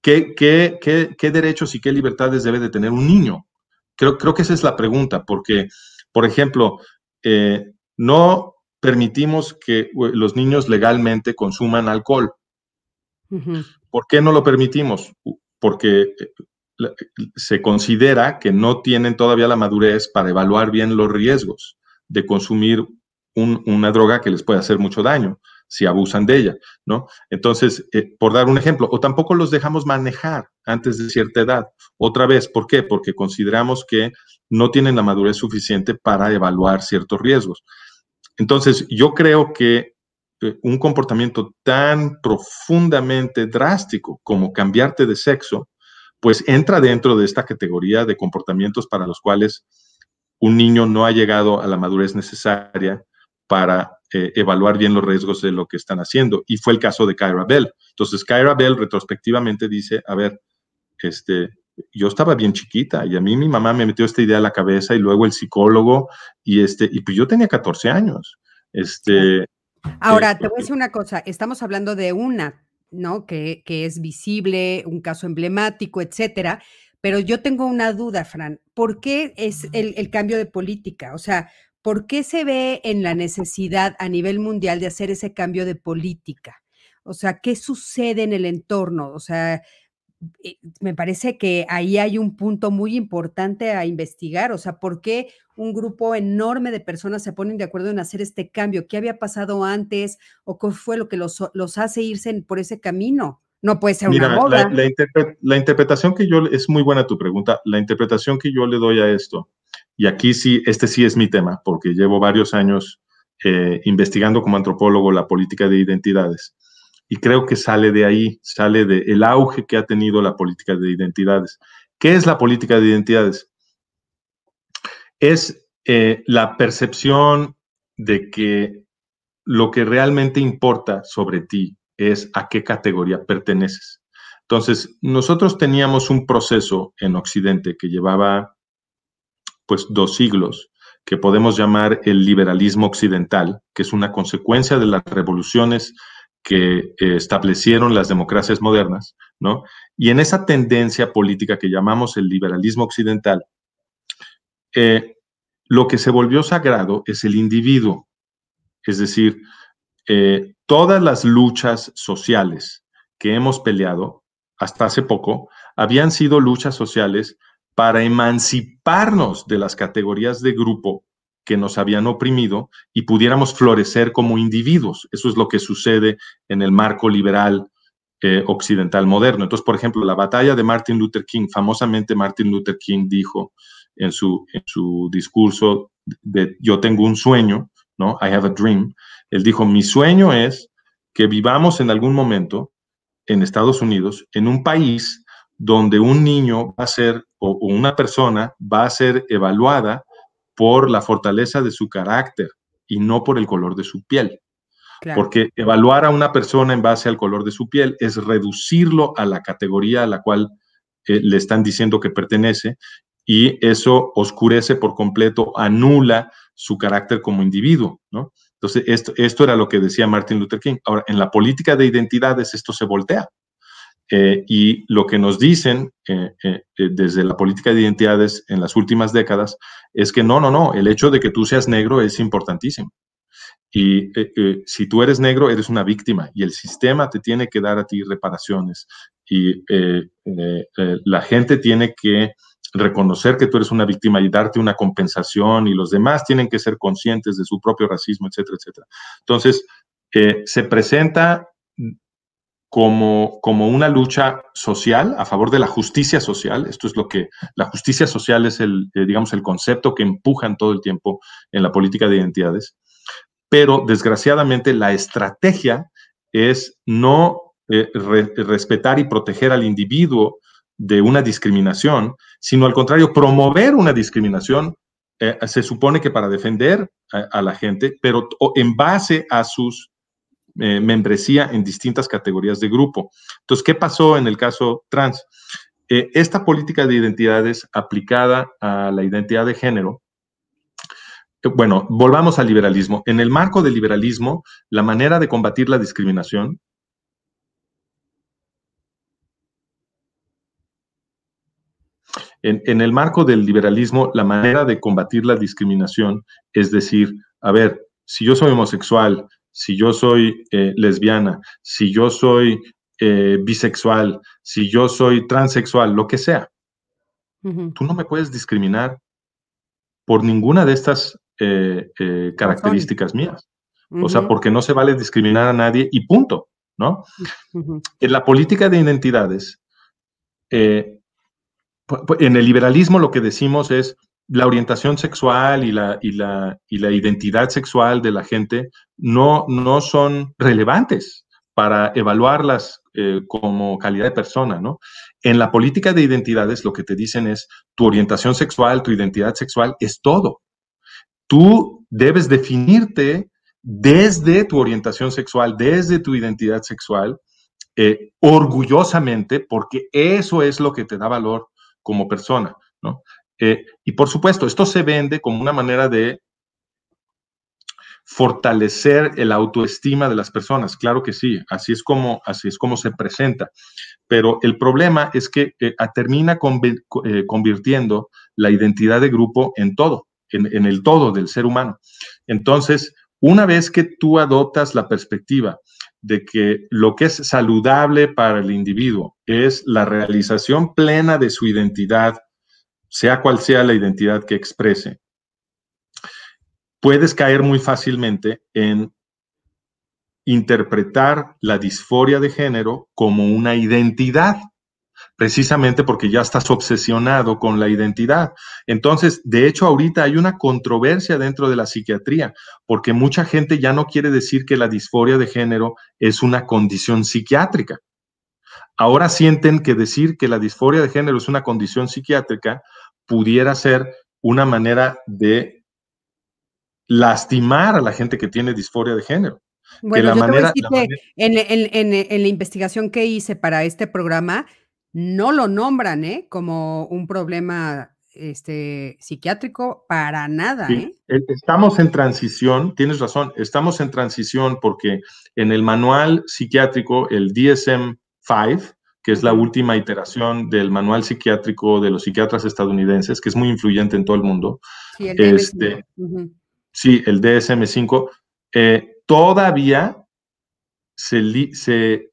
¿qué, qué, derechos y qué libertades debe de tener un niño? Creo, creo que esa es la pregunta, porque, por ejemplo, eh, no permitimos que los niños legalmente consuman alcohol. ¿Por qué no lo permitimos? Porque eh, se considera que no tienen todavía la madurez para evaluar bien los riesgos de consumir una droga que les puede hacer mucho daño si abusan de ella, ¿no? Entonces, eh, por dar un ejemplo, o tampoco los dejamos manejar antes de cierta edad. Otra vez, ¿por qué? Porque consideramos que no tienen la madurez suficiente para evaluar ciertos riesgos. Entonces, yo creo que eh, un comportamiento tan profundamente drástico como cambiarte de sexo, pues entra dentro de esta categoría de comportamientos para los cuales un niño no ha llegado a la madurez necesaria para eh, evaluar bien los riesgos de lo que están haciendo. Y fue el caso de Kyra Bell. Entonces, Kyra Bell retrospectivamente dice, a ver, este, yo estaba bien chiquita y a mí mi mamá me metió esta idea a la cabeza y luego el psicólogo y este, y pues yo tenía 14 años. Este, Ahora, te voy a decir una cosa, estamos hablando de una, ¿no? Que, que es visible, un caso emblemático, etcétera, pero yo tengo una duda, Fran, ¿por qué es el, el cambio de política? O sea, ¿por qué se ve en la necesidad a nivel mundial de hacer ese cambio de política? O sea, ¿qué sucede en el entorno? O sea, eh, me parece que ahí hay un punto muy importante a investigar, o sea, ¿por qué un grupo enorme de personas se ponen de acuerdo en hacer este cambio? ¿Qué había pasado antes o qué fue lo que los, hace irse por ese camino? No puede ser una moda. La, la, interpretación que yo, es muy buena tu pregunta, la interpretación que yo le doy a esto, y aquí sí, este sí es mi tema, porque llevo varios años eh, investigando como antropólogo la política de identidades y creo que sale de ahí, sale del auge que ha tenido la política de identidades. ¿Qué es la política de identidades? Es eh, la percepción de que lo que realmente importa sobre ti es a qué categoría perteneces. Entonces, nosotros teníamos un proceso en Occidente que llevaba pues dos siglos, que podemos llamar el liberalismo occidental, que es una consecuencia de las revoluciones que eh, establecieron las democracias modernas, ¿no? Y en esa tendencia política que llamamos el liberalismo occidental, eh, lo que se volvió sagrado es el individuo, es decir, eh, todas las luchas sociales que hemos peleado hasta hace poco habían sido luchas sociales para emanciparnos de las categorías de grupo que nos habían oprimido y pudiéramos florecer como individuos. Eso es lo que sucede en el marco liberal eh, occidental moderno. Entonces, por ejemplo, la batalla de Martin Luther King, famosamente Martin Luther King dijo en su, en su discurso de Yo tengo un sueño, ¿no? I have a dream. Él dijo, mi sueño es que vivamos en algún momento en Estados Unidos, en un país donde un niño va a ser, o, una persona va a ser evaluada por la fortaleza de su carácter y no por el color de su piel. Porque evaluar a una persona en base al color de su piel es reducirlo a la categoría a la cual eh, le están diciendo que pertenece y eso oscurece por completo, anula su carácter como individuo, ¿no? Entonces, esto, esto era lo que decía Martin Luther King. Ahora, en la política de identidades esto se voltea. Eh, y lo que nos dicen eh, eh, desde la política de identidades en las últimas décadas es que no, no, no, el hecho de que tú seas negro es importantísimo. Y si tú eres negro, eres una víctima y el sistema te tiene que dar a ti reparaciones y la gente tiene que reconocer que tú eres una víctima y darte una compensación y los demás tienen que ser conscientes de su propio racismo, etcétera, etcétera. Entonces, se presenta como, como una lucha social a favor de la justicia social. Esto es lo que la justicia social es el, eh, digamos, el concepto que empujan todo el tiempo en la política de identidades. Pero desgraciadamente la estrategia es no eh, respetar y proteger al individuo de una discriminación, sino al contrario, promover una discriminación. Eh, se supone que para defender a la gente, pero en base a sus eh, membresía en distintas categorías de grupo. Entonces, ¿qué pasó en el caso trans? Eh, esta política de identidades aplicada a la identidad de género, eh, bueno, volvamos al liberalismo. En el marco del liberalismo, la manera de combatir la discriminación En, en, el marco del liberalismo, la manera de combatir la discriminación es decir, a ver, si yo soy homosexual, si yo soy eh, lesbiana, si yo soy eh, bisexual, si yo soy transexual, lo que sea. Tú no me puedes discriminar por ninguna de estas eh, características mías. O sea, porque no se vale discriminar a nadie y punto, ¿no? En la política de identidades, en el liberalismo lo que decimos es, la orientación sexual y la, y la, y la identidad sexual de la gente no, no son relevantes para evaluarlas eh, como calidad de persona, ¿no? En la política de identidades lo que te dicen es tu orientación sexual, tu identidad sexual es todo. Tú debes definirte desde tu orientación sexual, desde tu identidad sexual, eh, orgullosamente, porque eso es lo que te da valor como persona, ¿no? Eh, y por supuesto, esto se vende como una manera de fortalecer el autoestima de las personas. Claro que sí, así es como, así es como se presenta. Pero el problema es que eh, termina eh, convirtiendo la identidad de grupo en todo, en, el todo del ser humano. Entonces, una vez que tú adoptas la perspectiva de que lo que es saludable para el individuo es la realización plena de su identidad sea cual sea la identidad que exprese, puedes caer muy fácilmente en interpretar la disforia de género como una identidad, precisamente porque ya estás obsesionado con la identidad. Entonces, de hecho, ahorita hay una controversia dentro de la psiquiatría, porque mucha gente ya no quiere decir que la disforia de género es una condición psiquiátrica. Ahora sienten que decir que la disforia de género es una condición psiquiátrica pudiera ser una manera de lastimar a la gente que tiene disforia de género. Bueno, yo manera, te en, la investigación que hice para este programa, no lo nombran ¿eh? como un problema este, psiquiátrico para nada. ¿eh? E, estamos en transición, tienes razón, estamos en transición porque en el manual psiquiátrico, el DSM-5, que es la última iteración del manual psiquiátrico de los psiquiatras estadounidenses, que es muy influyente en todo el mundo. Sí, el DSM-5. Este, sí, el DSM-5. Eh, todavía se,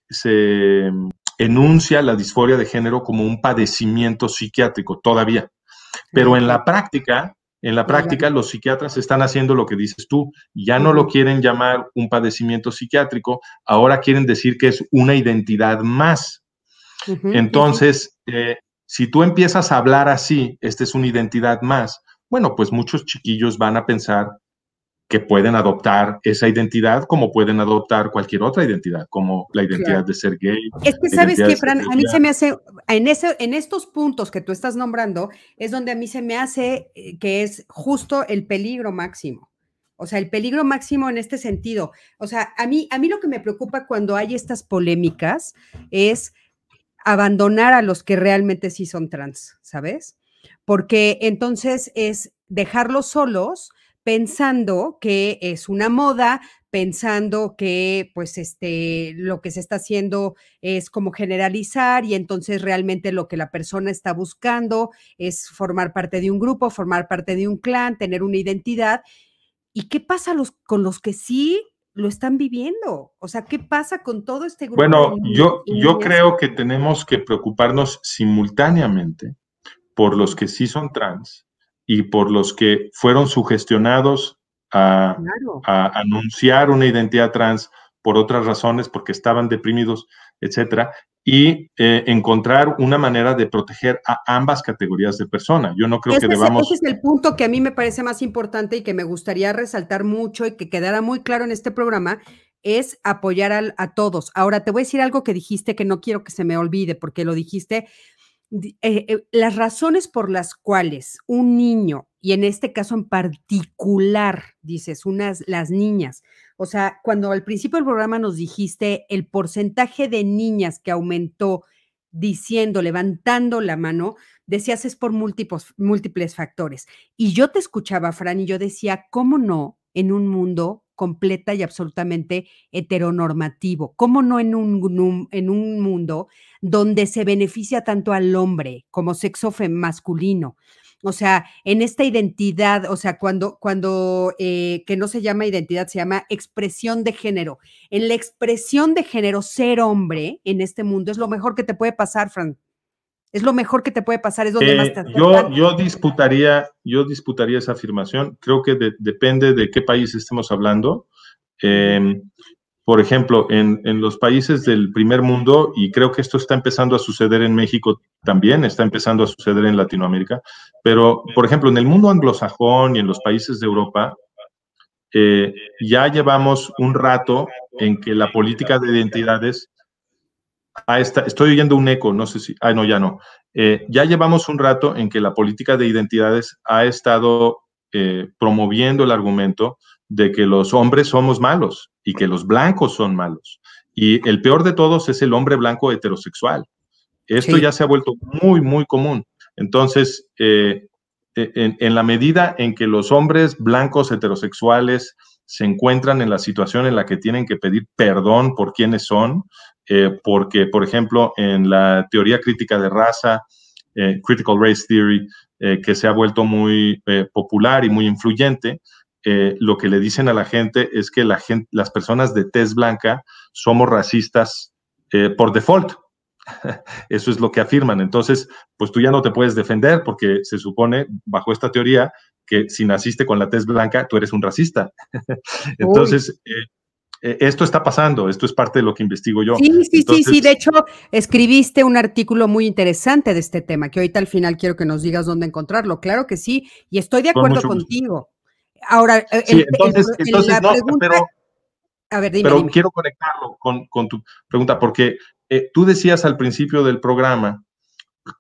se, enuncia la disforia de género como un padecimiento psiquiátrico todavía. Pero en la práctica, en la práctica, los psiquiatras están haciendo lo que dices tú. Ya no lo quieren llamar un padecimiento psiquiátrico, ahora quieren decir que es una identidad más. Entonces, eh, si tú empiezas a hablar así, esta es una identidad más, bueno, pues muchos chiquillos van a pensar que pueden adoptar esa identidad como pueden adoptar cualquier otra identidad, como la identidad de ser gay. Es que sabes que, Fran, a mí se me hace, en, ese, en estos puntos que tú estás nombrando, es donde a mí se me hace eh, que es justo el peligro máximo. O sea, el peligro máximo en este sentido. O sea, a mí, a mí lo que me preocupa cuando hay estas polémicas es abandonar a los que realmente sí son trans, ¿sabes? Porque entonces es dejarlos solos pensando que es una moda, pensando que pues este lo que se está haciendo es como generalizar y entonces realmente lo que la persona está buscando es formar parte de un grupo, formar parte de un clan, tener una identidad. ¿Y qué pasa con los que sí lo están viviendo? O sea, ¿qué pasa con todo este grupo? Bueno, yo, yo creo que tenemos que preocuparnos simultáneamente por los que sí son trans y por los que fueron sugestionados a, anunciar una identidad trans por otras razones, porque estaban deprimidos, etcétera, y eh, encontrar una manera de proteger a ambas categorías de personas. Yo no creo que debamos. ese es el punto que a mí me parece más importante y que me gustaría resaltar mucho y que quedara muy claro en este programa, es apoyar a, a todos. Ahora, te voy a decir algo que dijiste que no quiero que se me olvide, porque lo dijiste eh, eh, las razones por las cuales un niño, y en este caso en particular, dices, unas, las niñas, o sea, cuando al principio del programa nos dijiste el porcentaje de niñas que aumentó diciendo, levantando la mano, decías es por múltiples, múltiples factores. Y yo te escuchaba, Fran, y yo decía, ¿cómo no en un mundo completa y absolutamente heteronormativo. ¿Cómo no en un, en un mundo donde se beneficia tanto al hombre como sexo masculino? O sea, en esta identidad, o sea, cuando, cuando, eh, que no se llama identidad, se llama expresión de género. En la expresión de género, ser hombre en este mundo es lo mejor que te puede pasar, Fran. Es lo mejor que te puede pasar, es donde más te eh, yo, yo disputaría, yo disputaría esa afirmación. Creo que depende de qué país estemos hablando. Por ejemplo, en, en, los países del primer mundo, y creo que esto está empezando a suceder en México también, está empezando a suceder en Latinoamérica, pero, por ejemplo, en el mundo anglosajón y en los países de Europa, eh, ya llevamos un rato en que la política de identidades estoy oyendo un eco, no sé si, ah, no, ya no. Eh, ya llevamos un rato en que la política de identidades ha estado eh, promoviendo el argumento de que los hombres somos malos y que los blancos son malos. Y el peor de todos es el hombre blanco heterosexual. Esto ya se ha vuelto muy, muy común. Entonces, eh, en, en, la medida en que los hombres blancos heterosexuales se encuentran en la situación en la que tienen que pedir perdón por quienes son, eh, porque, por ejemplo, en la teoría crítica de raza, eh, Critical Race Theory, que se ha vuelto muy popular y muy influyente, lo que le dicen a la gente es que la gente, las personas de tez blanca somos racistas por default. Eso es lo que afirman. Entonces, pues tú ya no te puedes defender porque se supone, bajo esta teoría, que si naciste con la tez blanca, tú eres un racista. Entonces, eh, esto está pasando, esto es parte de lo que investigo yo. Sí, sí, sí, sí, de hecho, escribiste un artículo muy interesante de este tema, que ahorita al final quiero que nos digas dónde encontrarlo. Claro que sí, y estoy de acuerdo contigo. Ahora, eh, entonces, entonces no, pero, a ver, dime, pero quiero conectarlo con, tu pregunta, porque eh, tú decías al principio del programa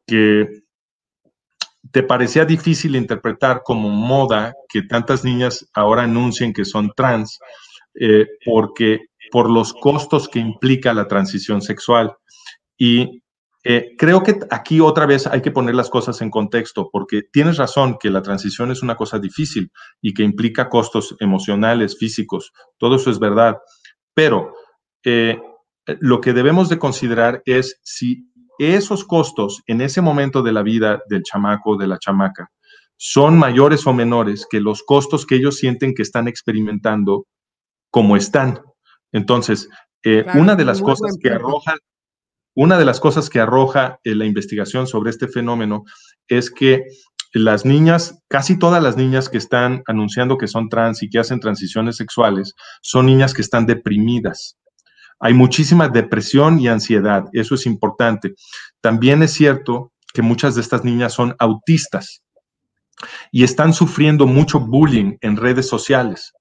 que te parecía difícil interpretar como moda que tantas niñas ahora anuncien que son trans eh, porque por los costos que implica la transición sexual. Y eh, creo que aquí otra vez hay que poner las cosas en contexto, porque tienes razón que la transición es una cosa difícil y que implica costos emocionales, físicos, todo eso es verdad, pero eh, lo que debemos de considerar es si esos costos en ese momento de la vida del chamaco, de la chamaca, son mayores o menores que los costos que ellos sienten que están experimentando como están. Entonces, eh, una de las cosas que arrojan, una de las cosas que arroja la investigación sobre este fenómeno es que las niñas, casi todas las niñas que están anunciando que son trans y que hacen transiciones sexuales, son niñas que están deprimidas. Hay muchísima depresión y ansiedad, eso es importante. También es cierto que muchas de estas niñas son autistas y están sufriendo mucho bullying en redes sociales.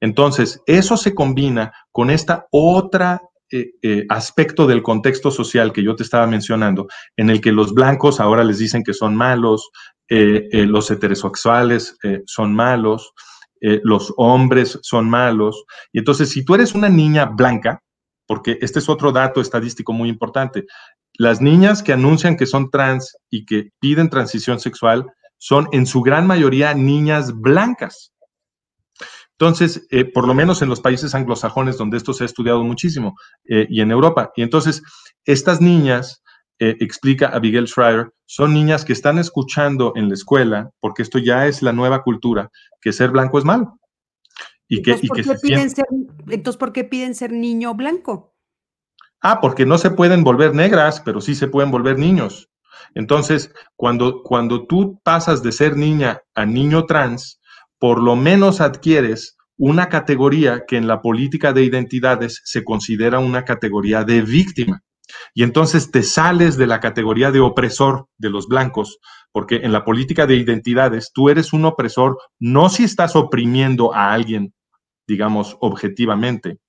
Entonces, eso se combina con esta otra eh, eh, aspecto del contexto social que yo te estaba mencionando, en el que los blancos ahora les dicen que son malos, eh, los heterosexuales son malos, los hombres son malos. Y entonces, si tú eres una niña blanca, porque este es otro dato estadístico muy importante, las niñas que anuncian que son trans y que piden transición sexual son en su gran mayoría niñas blancas. Entonces, eh, por lo menos en los países anglosajones donde esto se ha estudiado muchísimo eh, y en Europa. Y entonces, estas niñas, eh, explica Abigail Schreier, son niñas que están escuchando en la escuela, porque esto ya es la nueva cultura, que ser blanco es malo. Y que, entonces, ¿por qué entonces, ¿por qué piden ser niño blanco? Ah, porque no se pueden volver negras, pero sí se pueden volver niños. Entonces, cuando, cuando tú pasas de ser niña a niño trans, por lo menos adquieres una categoría que en la política de identidades se considera una categoría de víctima. Y entonces te sales de la categoría de opresor de los blancos, porque en la política de identidades tú eres un opresor no si estás oprimiendo a alguien, digamos, objetivamente.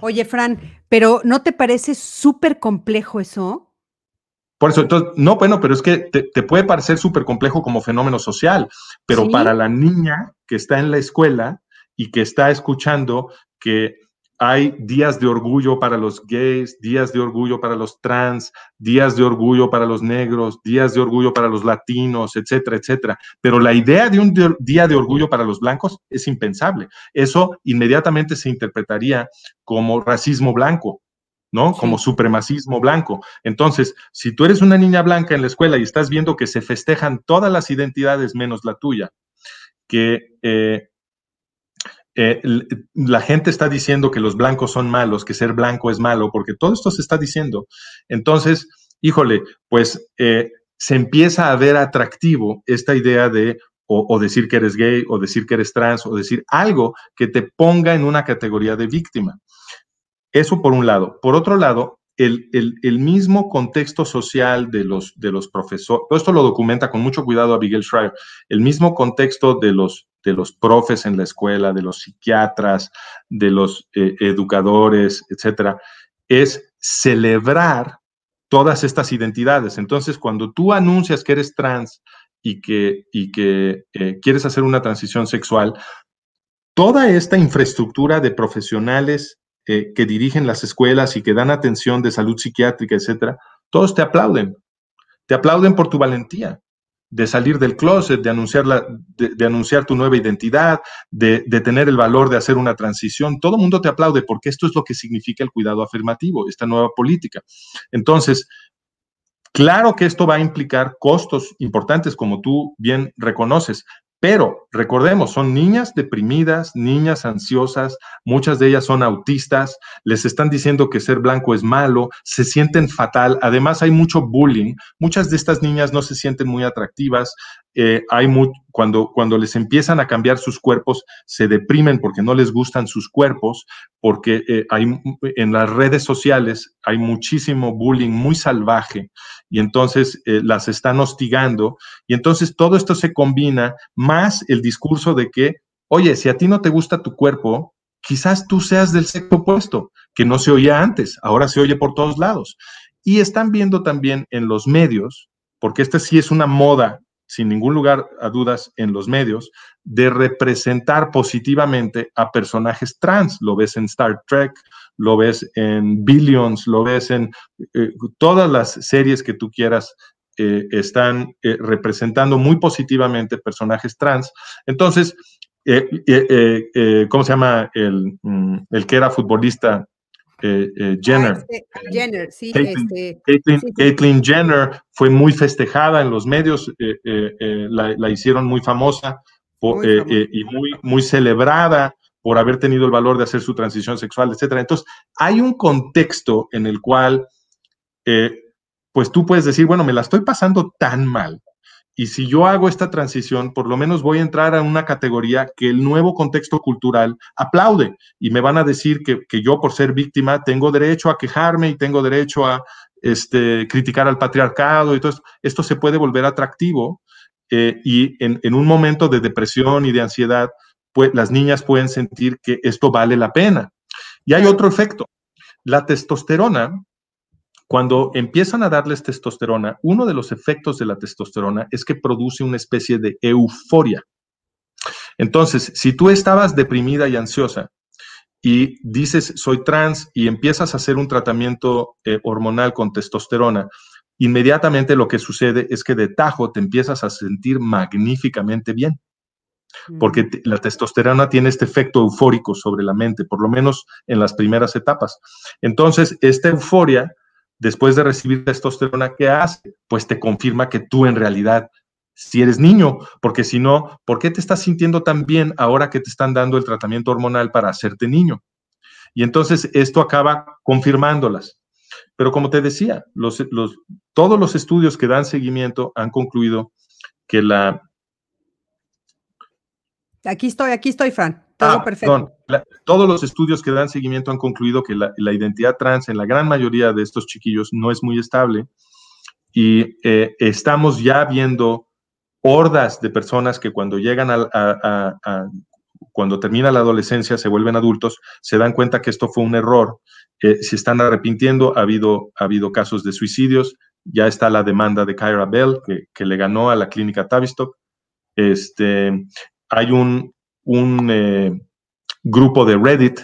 Oye, Fran, pero ¿no te parece súper complejo eso? Por eso, entonces, no, bueno, pero es que te, puede parecer súper complejo como fenómeno social, pero para la niña que está en la escuela y que está escuchando que hay días de orgullo para los gays, días de orgullo para los trans, días de orgullo para los negros, días de orgullo para los latinos, etcétera, etcétera. Pero la idea de un día de orgullo para los blancos es impensable. Eso inmediatamente se interpretaría como racismo blanco, ¿no? Como supremacismo blanco. Entonces, si tú eres una niña blanca en la escuela y estás viendo que se festejan todas las identidades menos la tuya, que eh, eh, la gente está diciendo que los blancos son malos, que ser blanco es malo, porque todo esto se está diciendo. Entonces, híjole, pues eh, se empieza a ver atractivo esta idea de o, decir que eres gay, o decir que eres trans, o decir algo que te ponga en una categoría de víctima. Eso por un lado. Por otro lado, el, mismo contexto social de los, de los profesores, todo esto lo documenta con mucho cuidado Abigail Schreier, el mismo contexto de los, de los profes en la escuela, de los psiquiatras, de los eh, educadores, etcétera, es celebrar todas estas identidades. Entonces, cuando tú anuncias que eres trans y que, y que eh, quieres hacer una transición sexual, toda esta infraestructura de profesionales que dirigen las escuelas y que dan atención de salud psiquiátrica, etcétera, todos te aplauden. Te aplauden por tu valentía de salir del closet, de anunciar, la, de, anunciar tu nueva identidad, de, de, tener el valor de hacer una transición. Todo el mundo te aplaude porque esto es lo que significa el cuidado afirmativo, esta nueva política. Entonces, claro que esto va a implicar costos importantes, como tú bien reconoces, pero recordemos, son niñas deprimidas, niñas ansiosas, muchas de ellas son autistas, les están diciendo que ser blanco es malo, se sienten fatal, además hay mucho bullying, muchas de estas niñas no se sienten muy atractivas, eh, hay cuando, cuando les empiezan a cambiar sus cuerpos, se deprimen porque no les gustan sus cuerpos, porque eh, hay, en las redes sociales hay muchísimo bullying muy salvaje y entonces eh, las están hostigando y entonces todo esto se combina más el discurso de que, oye, si a ti no te gusta tu cuerpo, quizás tú seas del sexo opuesto, que no se oía antes, ahora se oye por todos lados. Y están viendo también en los medios, porque esta sí es una moda sin ningún lugar a dudas en los medios, de representar positivamente a personajes trans. Lo ves en Star Trek, lo ves en Billions, lo ves en eh, todas las series que tú quieras. Eh, están eh, representando muy positivamente personajes trans. Entonces, ¿cómo se llama el, mm, el que era futbolista? Eh, eh, Jenner. Ah, este, Jenner, sí. Caitlyn, este, Jenner fue muy festejada en los medios, eh, la, hicieron muy famosa y muy, muy celebrada por haber tenido el valor de hacer su transición sexual, etcétera. Entonces, hay un contexto en el cual, pues tú puedes decir, bueno, me la estoy pasando tan mal y si yo hago esta transición, por lo menos voy a entrar a una categoría que el nuevo contexto cultural aplaude y me van a decir que, yo por ser víctima tengo derecho a quejarme y tengo derecho a este, criticar al patriarcado y esto. Se puede volver atractivo eh, y en, un momento de depresión y de ansiedad, pues las niñas pueden sentir que esto vale la pena. Y hay otro efecto. La testosterona cuando empiezan a darles testosterona, uno de los efectos de la testosterona es que produce una especie de euforia. Entonces, si tú estabas deprimida y ansiosa y dices soy trans y empiezas a hacer un tratamiento eh, hormonal con testosterona, inmediatamente lo que sucede es que de tajo te empiezas a sentir magníficamente bien. Porque la testosterona tiene este efecto eufórico sobre la mente, por lo menos en las primeras etapas. Entonces, esta euforia después de recibir testosterona, ¿qué hace? Pues te confirma que tú en realidad si eres niño, porque si no, ¿por qué te estás sintiendo tan bien ahora que te están dando el tratamiento hormonal para hacerte niño? Y entonces esto acaba confirmándolas. Pero como te decía, todos los estudios que dan seguimiento han concluido que la... Aquí estoy, aquí estoy, Fran. Todo ah, perfecto. todos los estudios que dan seguimiento han concluido que la, identidad trans en la gran mayoría de estos chiquillos no es muy estable y eh, estamos ya viendo hordas de personas que cuando llegan a, cuando termina la adolescencia, se vuelven adultos, se dan cuenta que esto fue un error, eh, se están arrepintiendo, ha habido, ha habido casos de suicidios, ya está la demanda de Kyra Bell, que, que le ganó a la clínica Tavistock. Este, hay un, un eh, grupo de Reddit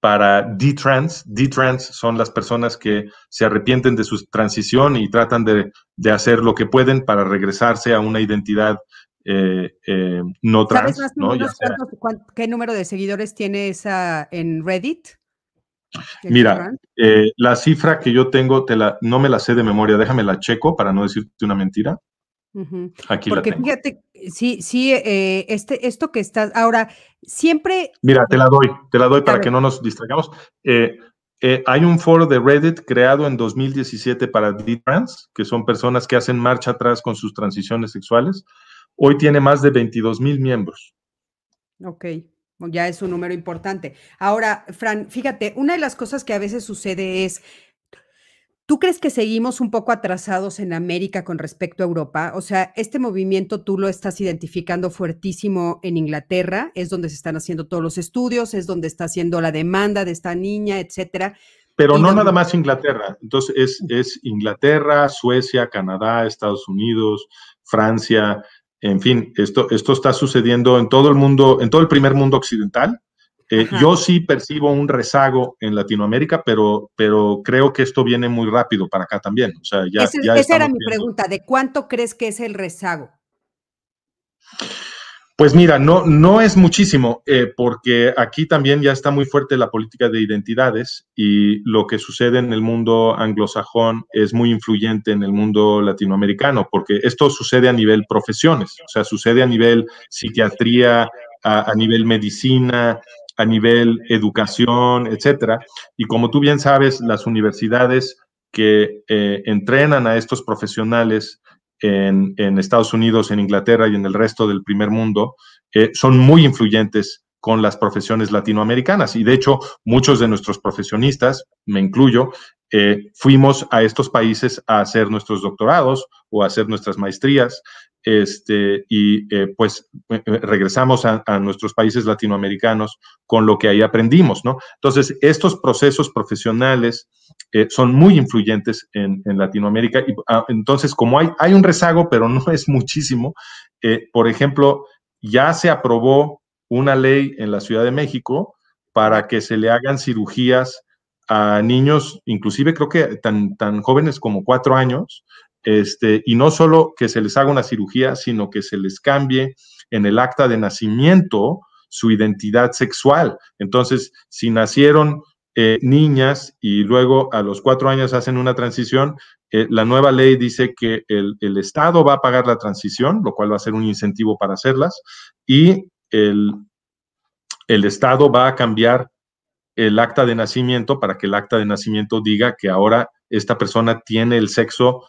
para D-Trans. D-Trans son las personas que se arrepienten de su transición y tratan de, hacer lo que pueden para regresarse a una identidad eh, eh, no trans. ¿Qué número de seguidores tiene esa en Reddit? Mira, la cifra que yo tengo, te la, no me la sé de memoria, déjame la checo para no decirte una mentira. Aquí Porque fíjate, sí, sí, eh, este, esto que estás, ahora, siempre... Mira, te la doy, te la doy para que no nos distraigamos. Eh, eh, hay un foro de Reddit creado en 2017 para D-Trans, que son personas que hacen marcha atrás con sus transiciones sexuales. Hoy tiene más de 22 mil miembros. Ok, ya es un número importante. Ahora, Fran, fíjate, una de las cosas que a veces sucede es ¿Tú crees que seguimos un poco atrasados en América con respecto a Europa? O sea, este movimiento tú lo estás identificando fuertísimo en Inglaterra, es donde se están haciendo todos los estudios, es donde está haciendo la demanda de esta niña, etcétera. Pero no nada más Inglaterra, entonces es, es Inglaterra, Suecia, Canadá, Estados Unidos, Francia, en fin, esto, esto está sucediendo en todo el mundo, en todo el primer mundo occidental, eh, yo sí percibo un rezago en Latinoamérica, pero, pero creo que esto viene muy rápido para acá también. O sea, ya, esa era mi pregunta, ¿de cuánto crees que es el rezago? Pues mira, no, no es muchísimo, eh, porque aquí también ya está muy fuerte la política de identidades y lo que sucede en el mundo anglosajón es muy influyente en el mundo latinoamericano, porque esto sucede a nivel profesiones, o sea, sucede a nivel psiquiatría, a nivel medicina, a nivel educación, etcétera. Y como tú bien sabes, las universidades que eh, entrenan a estos profesionales en, Estados Unidos, en Inglaterra y en el resto del primer mundo eh, son muy influyentes con las profesiones latinoamericanas. Y de hecho, muchos de nuestros profesionistas, me incluyo, eh, fuimos a estos países a hacer nuestros doctorados o a hacer nuestras maestrías este, y eh, pues eh, regresamos a, nuestros países latinoamericanos con lo que ahí aprendimos, ¿no? Entonces, estos procesos profesionales son muy influyentes en, Latinoamérica y ah, entonces, como hay, hay un rezago, pero no es muchísimo, por ejemplo, ya se aprobó una ley en la Ciudad de México para que se le hagan cirugías a niños, inclusive creo que tan, tan jóvenes como cuatro años, este, y no solo que se les haga una cirugía, sino que se les cambie en el acta de nacimiento su identidad sexual. Entonces, si nacieron eh, niñas y luego a los cuatro años hacen una transición, eh, la nueva ley dice que el, el, Estado va a pagar la transición, lo cual va a ser un incentivo para hacerlas, y el, el Estado va a cambiar el acta de nacimiento para que el acta de nacimiento diga que ahora esta persona tiene el sexo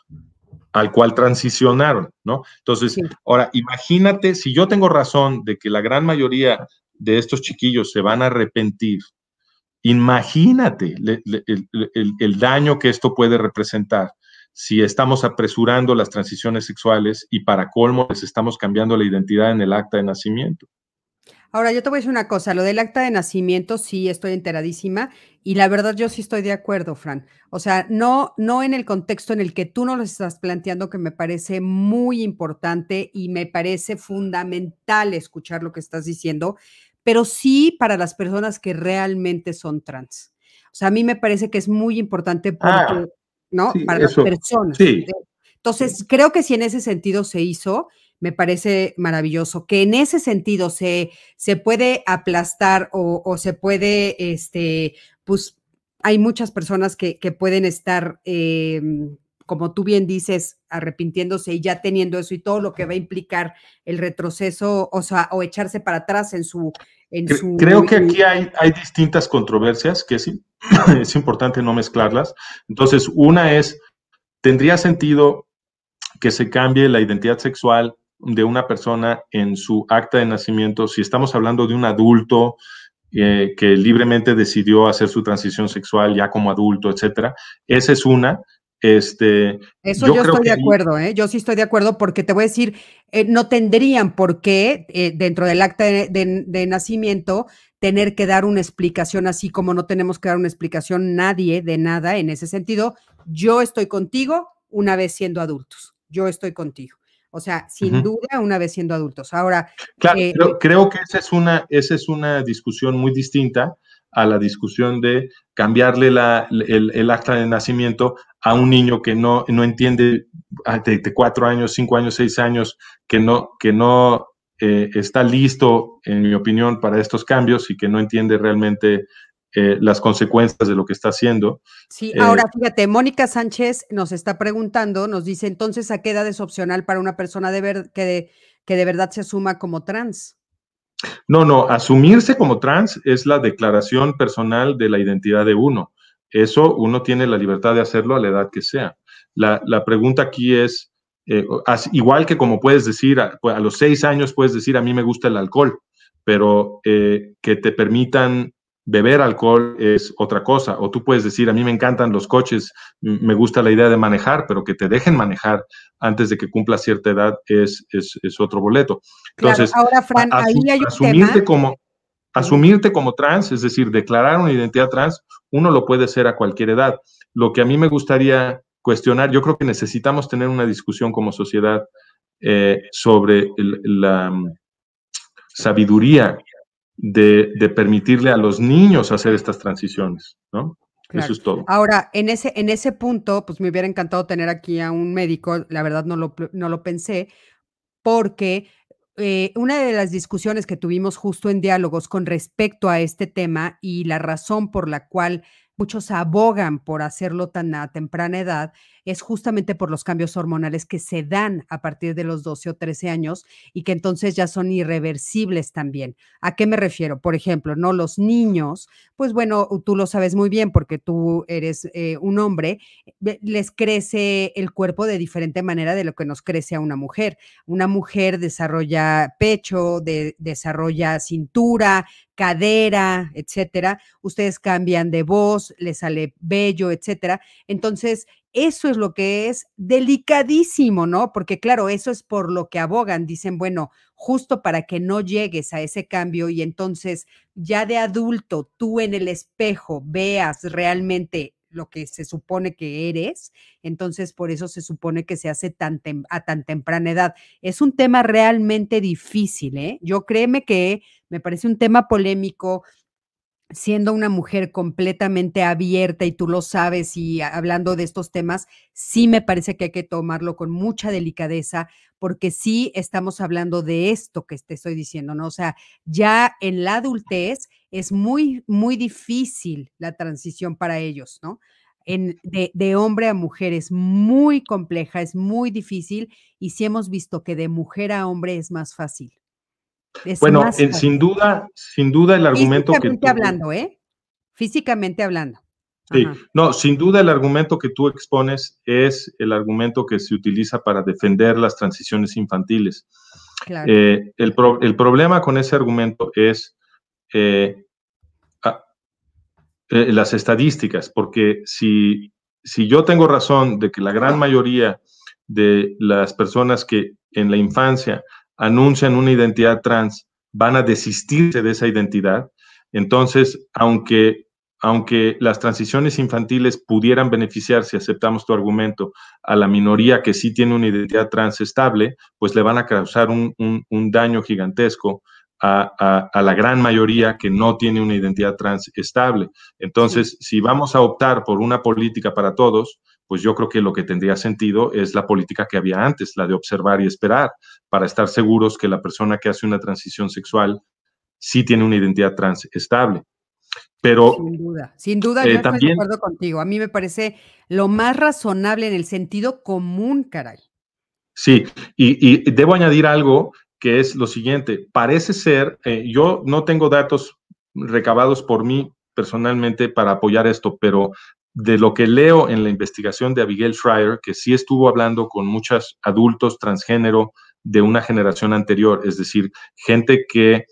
al cual transicionaron, ¿no? Entonces, ahora imagínate, si yo tengo razón de que la gran mayoría de estos chiquillos se van a arrepentir, imagínate el, daño que esto puede representar si estamos apresurando las transiciones sexuales y para colmo les estamos cambiando la identidad en el acta de nacimiento. Ahora, yo te voy a decir una cosa, lo del acta de nacimiento sí estoy enteradísima y la verdad yo sí estoy de acuerdo, Fran. O sea, no, no en el contexto en el que tú nos lo estás planteando, que me parece muy importante y me parece fundamental escuchar lo que estás diciendo, pero sí para las personas que realmente son trans. O sea, a mí me parece que es muy importante ah, porque, ¿no? para las personas. Sí. Entonces, creo que si en ese sentido se hizo, me parece maravilloso. Que en ese sentido se, se puede aplastar o, se puede, este, pues hay muchas personas que, pueden estar, em, como tú bien dices, arrepintiéndose y ya teniendo eso y todo lo que va a implicar el retroceso, o sea, o echarse para atrás en su... En su Creo que aquí hay, hay distintas controversias que es, es importante no mezclarlas. Entonces, una es, ¿tendría sentido que se cambie la identidad sexual de una persona en su acta de nacimiento, si estamos hablando de un adulto eh, que libremente decidió hacer su transición sexual ya como adulto, etcétera, esa es una. Este, Eso yo, estoy de acuerdo, ¿eh? yo sí estoy de acuerdo porque te voy a decir, eh, no tendrían por qué eh, dentro del acta de, nacimiento tener que dar una explicación así como no tenemos que dar una explicación nadie de nada en ese sentido. Yo estoy contigo una vez siendo adultos, yo estoy contigo. O sea, sin duda, una vez siendo adultos. Ahora. Claro, eh, creo, que esa es, una, esa es una discusión muy distinta a la discusión de cambiarle el, acta de nacimiento a un niño que no, no entiende ah, de, cuatro años, cinco años, seis años, que no, que no eh, está listo, en mi opinión, para estos cambios y que no entiende realmente eh, las consecuencias de lo que está haciendo. Sí, ahora eh, fíjate, Mónica Sánchez nos está preguntando, nos dice, entonces, ¿a qué edad es opcional para una persona de ver, que, de, que de verdad se asuma como trans? No, no, asumirse como trans es la declaración personal de la identidad de uno. Eso uno tiene la libertad de hacerlo a la edad que sea. La, pregunta aquí es, eh, igual que como puedes decir, a, a, los seis años puedes decir, a mí me gusta el alcohol, pero que te permitan beber alcohol es otra cosa. O tú puedes decir, a mí me encantan los coches, me gusta la idea de manejar, pero que te dejen manejar antes de que cumpla cierta edad es, es, otro boleto. Entonces, ahora, Fran, ahí hay un asumirte como asumirte como trans, es decir, declarar una identidad trans, uno lo puede hacer a cualquier edad. Lo que a mí me gustaría cuestionar, yo creo que necesitamos tener una discusión como sociedad eh, sobre la mm, sabiduría de, permitirle a los niños hacer estas transiciones, ¿no? Eso es todo. Ahora, en ese, en ese punto, pues me hubiera encantado tener aquí a un médico, la verdad no lo, no lo pensé, porque eh, una de las discusiones que tuvimos justo en diálogos con respecto a este tema y la razón por la cual muchos abogan por hacerlo tan a temprana edad, es justamente por los cambios hormonales que se dan a partir de los 12 o 13 años y que entonces ya son irreversibles también. ¿A qué me refiero? Por ejemplo, ¿no? Los niños, pues bueno, tú lo sabes muy bien porque tú eres eh, un hombre, les crece el cuerpo de diferente manera de lo que nos crece a una mujer. Una mujer desarrolla pecho, desarrolla cintura, cadera, etcétera. Ustedes cambian de voz, les sale bello, etcétera. Entonces, eso es lo que es delicadísimo, ¿no? Porque claro, eso es por lo que abogan. Dicen, bueno, justo para que no llegues a ese cambio y entonces ya de adulto tú en el espejo veas realmente lo que se supone que eres, entonces por eso se supone que se hace tan a tan temprana edad. Es un tema realmente difícil, ¿eh? Yo créeme que me parece un tema polémico, siendo una mujer completamente abierta y tú lo sabes y hablando de estos temas, sí me parece que hay que tomarlo con mucha delicadeza porque sí estamos hablando de esto que te estoy diciendo, ¿no? O sea, ya en la adultez es muy, muy difícil la transición para ellos, ¿no? En, de, de, hombre a mujer es muy compleja, es muy difícil y sí hemos visto que de mujer a hombre es más fácil. Bueno, sin duda, sin duda el argumento que... Físicamente hablando, ¿eh? Físicamente hablando. Sí, no, sin duda el argumento que tú expones es el argumento que se utiliza para defender las transiciones infantiles. Eh, el, problema con ese argumento es eh, eh, las estadísticas, porque si, si yo tengo razón de que la gran mayoría de las personas que en la infancia anuncian una identidad trans van a desistirse de esa identidad, entonces, aunque aunque las transiciones infantiles pudieran beneficiar, si aceptamos tu argumento, a la minoría que sí tiene una identidad trans estable, pues le van a causar un, daño gigantesco a, la gran mayoría que no tiene una identidad trans estable. Entonces, si vamos a optar por una política para todos, pues yo creo que lo que tendría sentido es la política que había antes, la de observar y esperar, para estar seguros que la persona que hace una transición sexual sí tiene una identidad trans estable. Pero, sin duda, sin duda, yo eh, estoy de acuerdo contigo. A mí me parece lo más razonable en el sentido común, caray. Sí, y, debo añadir algo que es lo siguiente. Parece ser, eh, yo no tengo datos recabados por mí personalmente para apoyar esto, pero de lo que leo en la investigación de Abigail Schreier, que sí estuvo hablando con muchos adultos transgénero de una generación anterior, es decir, gente que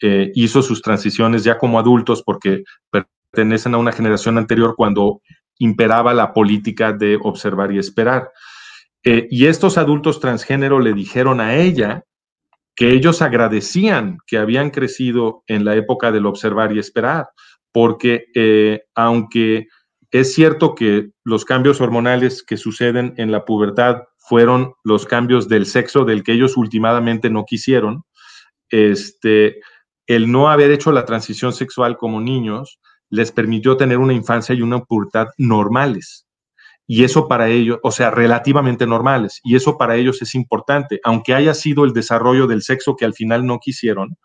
eh, hizo sus transiciones ya como adultos porque pertenecen a una generación anterior cuando imperaba la política de observar y esperar. Eh, y estos adultos transgénero le dijeron a ella que ellos agradecían que habían crecido en la época del observar y esperar, porque eh, aunque es cierto que los cambios hormonales que suceden en la pubertad fueron los cambios del sexo del que ellos últimamente no quisieron, este, el no haber hecho la transición sexual como niños les permitió tener una infancia y una pubertad normales. Y eso para ellos, o sea, relativamente normales. Y eso para ellos es importante. Aunque haya sido el desarrollo del sexo que al final no quisieron,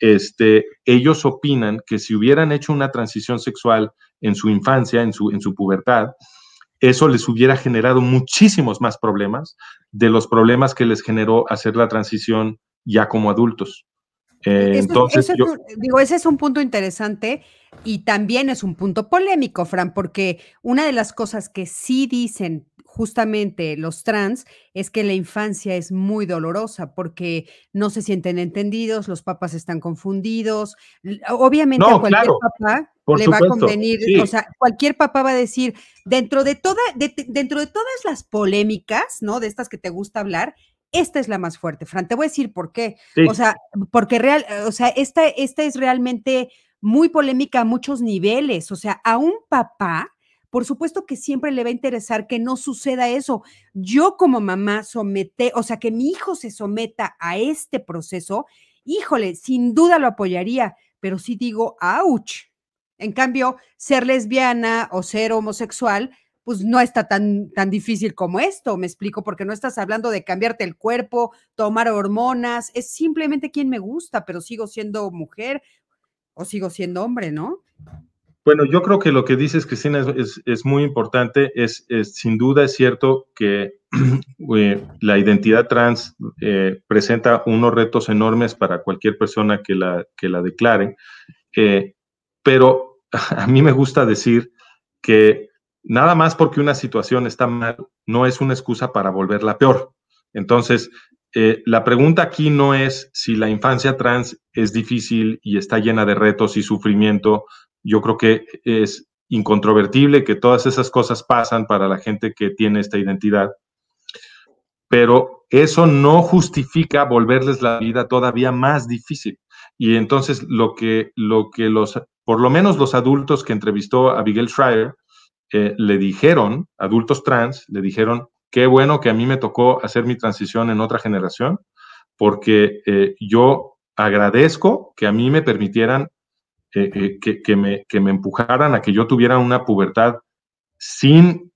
este, ellos opinan que si hubieran hecho una transición sexual en su infancia, en su, en su pubertad, eso les hubiera generado muchísimos más problemas de los problemas que les generó hacer la transición ya como adultos. Eh, entonces, digo, ese es un punto interesante y también es un punto polémico, Fran, porque una de las cosas que sí dicen justamente los trans es que la infancia es muy dolorosa porque no se sienten entendidos, los papás están confundidos. Obviamente a cualquier papá le va a convenir, o sea, cualquier papá va a decir, dentro de toda, dentro de todas las polémicas, ¿no? De estas que te gusta hablar, esta es la más fuerte, Fran. Te voy a decir por qué. O sea, porque real, o sea, esta, esta es realmente muy polémica a muchos niveles. O sea, a un papá, por supuesto que siempre le va a interesar que no suceda eso. Yo como mamá somete, o sea, que mi hijo se someta a este proceso, híjole, sin duda lo apoyaría, pero sí digo, ouch. En cambio, ser lesbiana o ser homosexual, pues no está tan, tan difícil como esto, me explico, porque no estás hablando de cambiarte el cuerpo, tomar hormonas, es simplemente quien me gusta, pero sigo siendo mujer o sigo siendo hombre, ¿no? Bueno, yo creo que lo que dices, Cristina, es, es, muy importante. Es, sin duda es cierto que la identidad trans eh, presenta unos retos enormes para cualquier persona que la, que la declare, eh, pero a mí me gusta decir que nada más porque una situación está mal, no es una excusa para volverla peor. Entonces, eh, la pregunta aquí no es si la infancia trans es difícil y está llena de retos y sufrimiento. Yo creo que es incontrovertible que todas esas cosas pasan para la gente que tiene esta identidad. Pero eso no justifica volverles la vida todavía más difícil. Y entonces lo que, lo que los, por lo menos los adultos que entrevistó a Miguel Schreier, le dijeron, adultos trans, le dijeron, qué bueno que a mí me tocó hacer mi transición en otra generación, porque eh, yo agradezco que a mí me permitieran, eh, eh, que, que, me, que me empujaran a que yo tuviera una pubertad sin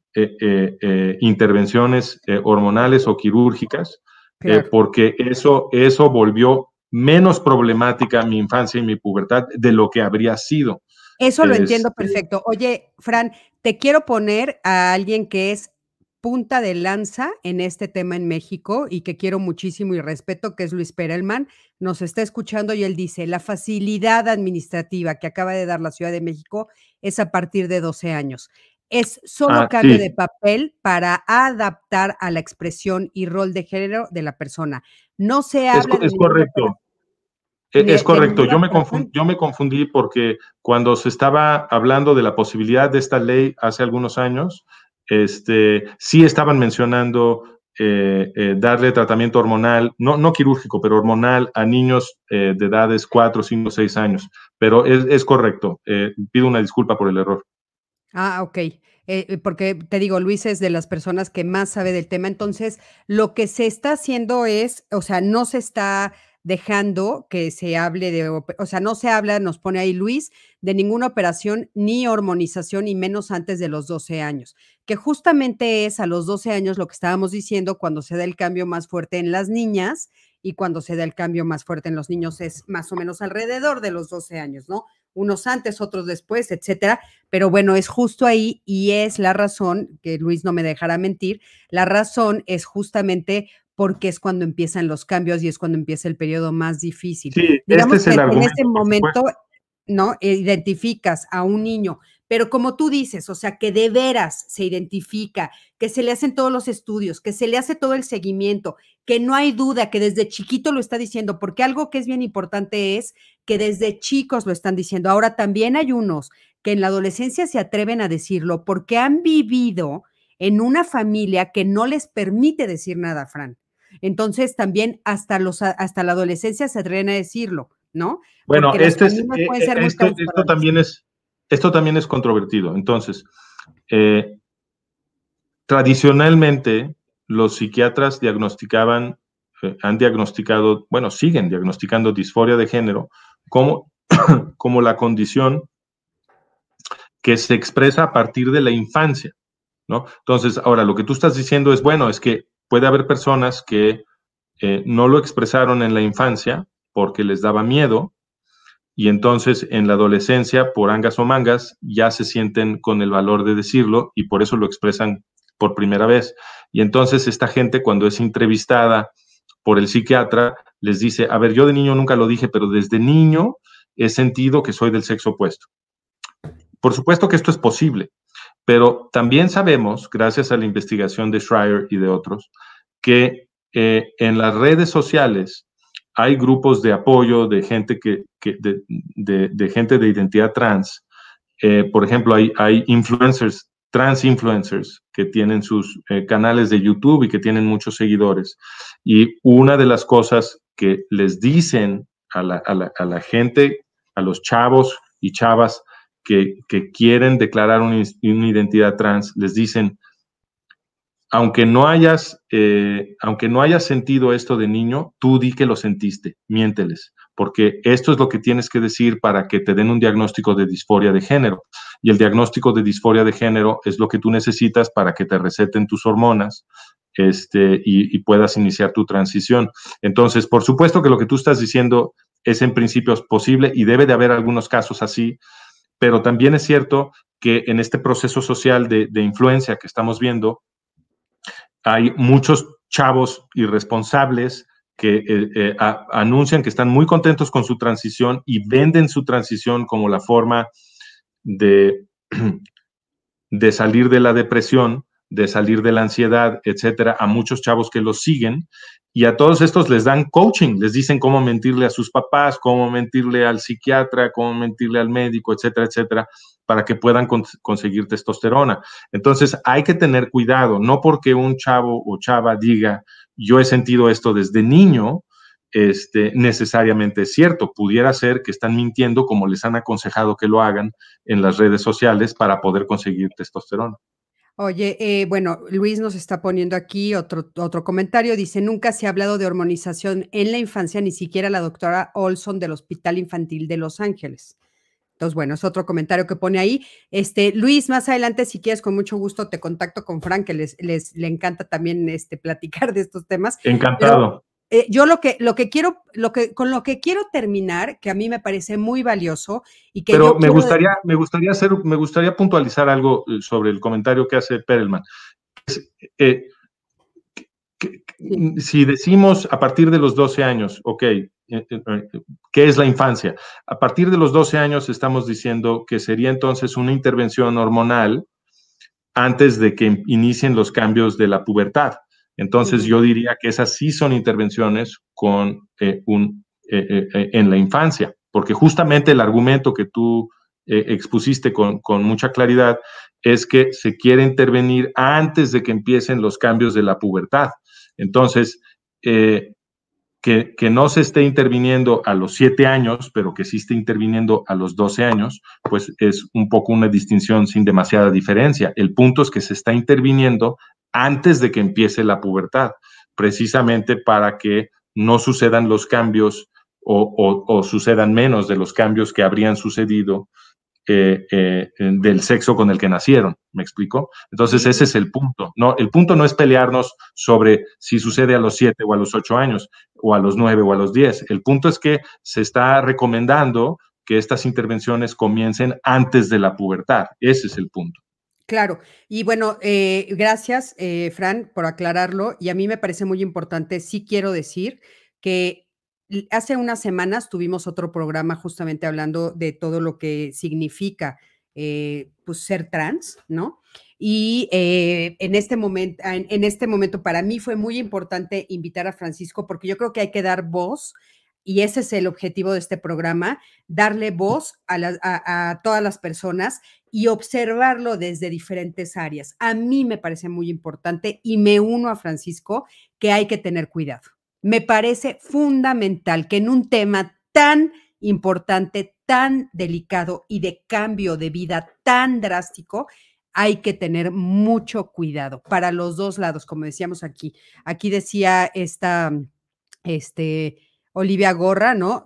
intervenciones hormonales o quirúrgicas, porque eso, eso volvió menos problemática mi infancia y mi pubertad de lo que habría sido. Eso lo entiendo perfecto. Oye, Fran, te quiero poner a alguien que es punta de lanza en este tema en México y que quiero muchísimo y respeto, que es Luis Perelman, nos está escuchando y él dice, la facilidad administrativa que acaba de dar la Ciudad de México es a partir de 12 años. Es solo Ah, cambio sí. de papel para adaptar a la expresión y rol de género de la persona. No se habla es correcto. Es correcto. Yo me, yo confundí porque cuando se estaba hablando de la posibilidad de esta ley hace algunos años, este, sí estaban mencionando eh, eh, darle tratamiento hormonal, no, no quirúrgico, pero hormonal a niños eh, de edades 4, 5, 6 años. Pero es, es correcto. Pido una disculpa por el error. Ah, ok. Eh, porque te digo, Luis es de las personas que más sabe del tema. Entonces, lo que se está haciendo es, o sea, no se está dejando que se hable de, o sea, no se habla, nos pone ahí Luis, de ninguna operación ni hormonización y menos antes de los 12 años, que justamente es a los 12 años lo que estábamos diciendo cuando se da el cambio más fuerte en las niñas y cuando se da el cambio más fuerte en los niños es más o menos alrededor de los 12 años, ¿no? Unos antes, otros después, etcétera. Pero bueno, es justo ahí y es la razón, que Luis no me dejará mentir, la razón es justamente porque es cuando empiezan los cambios y es cuando empieza el periodo más difícil. Sí, este Digamos es el que en argumento. ese momento. ¿no? Identificas a un niño, pero como tú dices, o sea, que de veras se identifica, que se le hacen todos los estudios, que se le hace todo el seguimiento, que no hay duda que desde chiquito lo está diciendo, porque algo que es bien importante es que desde chicos lo están diciendo. Ahora también hay unos que en la adolescencia se atreven a decirlo porque han vivido en una familia que no les permite decir nada, Fran. Entonces también hasta los hasta la adolescencia se atreven a decirlo, ¿no? Bueno, Porque este es, eh, esto, también es, esto también es controvertido. Entonces, eh, tradicionalmente los psiquiatras diagnosticaban, eh, han diagnosticado, bueno, siguen diagnosticando disforia de género como, como la condición que se expresa a partir de la infancia, ¿no? Entonces, ahora lo que tú estás diciendo es, bueno, es que puede haber personas que eh, no lo expresaron en la infancia porque les daba miedo y entonces en la adolescencia, por angas o mangas, ya se sienten con el valor de decirlo y por eso lo expresan por primera vez. Y entonces esta gente cuando es entrevistada por el psiquiatra, les dice, a ver, yo de niño nunca lo dije, pero desde niño he sentido que soy del sexo opuesto. Por supuesto que esto es posible, pero también sabemos, gracias a la investigación de Schreier y de otros, que eh, en las redes sociales hay grupos de apoyo de gente que, de, gente de identidad trans. Eh, por ejemplo, hay, influencers, trans influencers, que tienen sus eh, canales de YouTube y que tienen muchos seguidores. Y una de las cosas que les dicen a la gente, a los chavos y chavas que, quieren declarar una, una, identidad trans, les dicen, aunque no hayas, eh, aunque no hayas sentido esto de niño, tú di que lo sentiste, miénteles, porque esto es lo que tienes que decir para que te den un diagnóstico de disforia de género. Y el diagnóstico de disforia de género es lo que tú necesitas para que te receten tus hormonas este, y, y puedas iniciar tu transición. Entonces, por supuesto que lo que tú estás diciendo es en principio posible y debe de haber algunos casos así, pero también es cierto que en este proceso social de, de influencia que estamos viendo, hay muchos chavos irresponsables que eh, eh, anuncian que están muy contentos con su transición y venden su transición como la forma de, de salir de la depresión, de salir de la ansiedad, etcétera, a muchos chavos que los siguen y a todos estos les dan coaching, les dicen cómo mentirle a sus papás, cómo mentirle al psiquiatra, cómo mentirle al médico, etcétera, etcétera, para que puedan cons conseguir testosterona. Entonces hay que tener cuidado, no porque un chavo o chava diga, yo he sentido esto desde niño, este, necesariamente es cierto. Pudiera ser que están mintiendo como les han aconsejado que lo hagan en las redes sociales para poder conseguir testosterona. Oye, eh, bueno, Luis nos está poniendo aquí otro, otro comentario. Dice, nunca se ha hablado de hormonización en la infancia, ni siquiera la doctora Olson del Hospital Infantil de Los Ángeles. Entonces, bueno, es otro comentario que pone ahí. Este, Luis, más adelante, si quieres, con mucho gusto te contacto con Frank, que les, les le encanta también este, platicar de estos temas. Encantado. Eh, yo lo que, lo que quiero, lo que, con lo que quiero terminar, que a mí me parece muy valioso y que Pero yo me gustaría, me gustaría hacer, me gustaría puntualizar algo sobre el comentario que hace Perelman. eh, si decimos a partir de los 12 años, ok, eh, ¿qué es la infancia? A partir de los 12 años estamos diciendo que sería entonces una intervención hormonal antes de que inicien los cambios de la pubertad. Entonces yo diría que esas sí son intervenciones con, un, en la infancia, porque justamente el argumento que tú expusiste con, con mucha claridad es que se quiere intervenir antes de que empiecen los cambios de la pubertad. Entonces, que, no se esté interviniendo a los siete años, pero que sí esté interviniendo a los 12 años, pues es un poco una distinción sin demasiada diferencia. El punto es que se está interviniendo antes de que empiece la pubertad, precisamente para que no sucedan los cambios o sucedan menos de los cambios que habrían sucedido eh, eh, del sexo con el que nacieron, ¿me explico? Entonces ese es el punto, ¿no? El punto no es pelearnos sobre si sucede a los siete o a los ocho años, o a los nueve o a los diez. El punto es que se está recomendando que estas intervenciones comiencen antes de la pubertad. Ese es el punto. Claro, y bueno, eh, gracias, Fran, por aclararlo. Y a mí me parece muy importante, sí quiero decir que hace unas semanas tuvimos otro programa justamente hablando de todo lo que significa eh, pues ser trans, ¿no? Y eh, en, este momento, en, este momento para mí fue muy importante invitar a Francisco porque yo creo que hay que dar voz y ese es el objetivo de este programa, darle voz a, a todas las personas y observarlo desde diferentes áreas. A mí me parece muy importante y me uno a Francisco que hay que tener cuidado me parece fundamental que en un tema tan importante, tan delicado y de cambio de vida tan drástico, hay que tener mucho cuidado para los dos lados, como decíamos aquí. Aquí decía esta, este, Olivia Gorra, ¿no?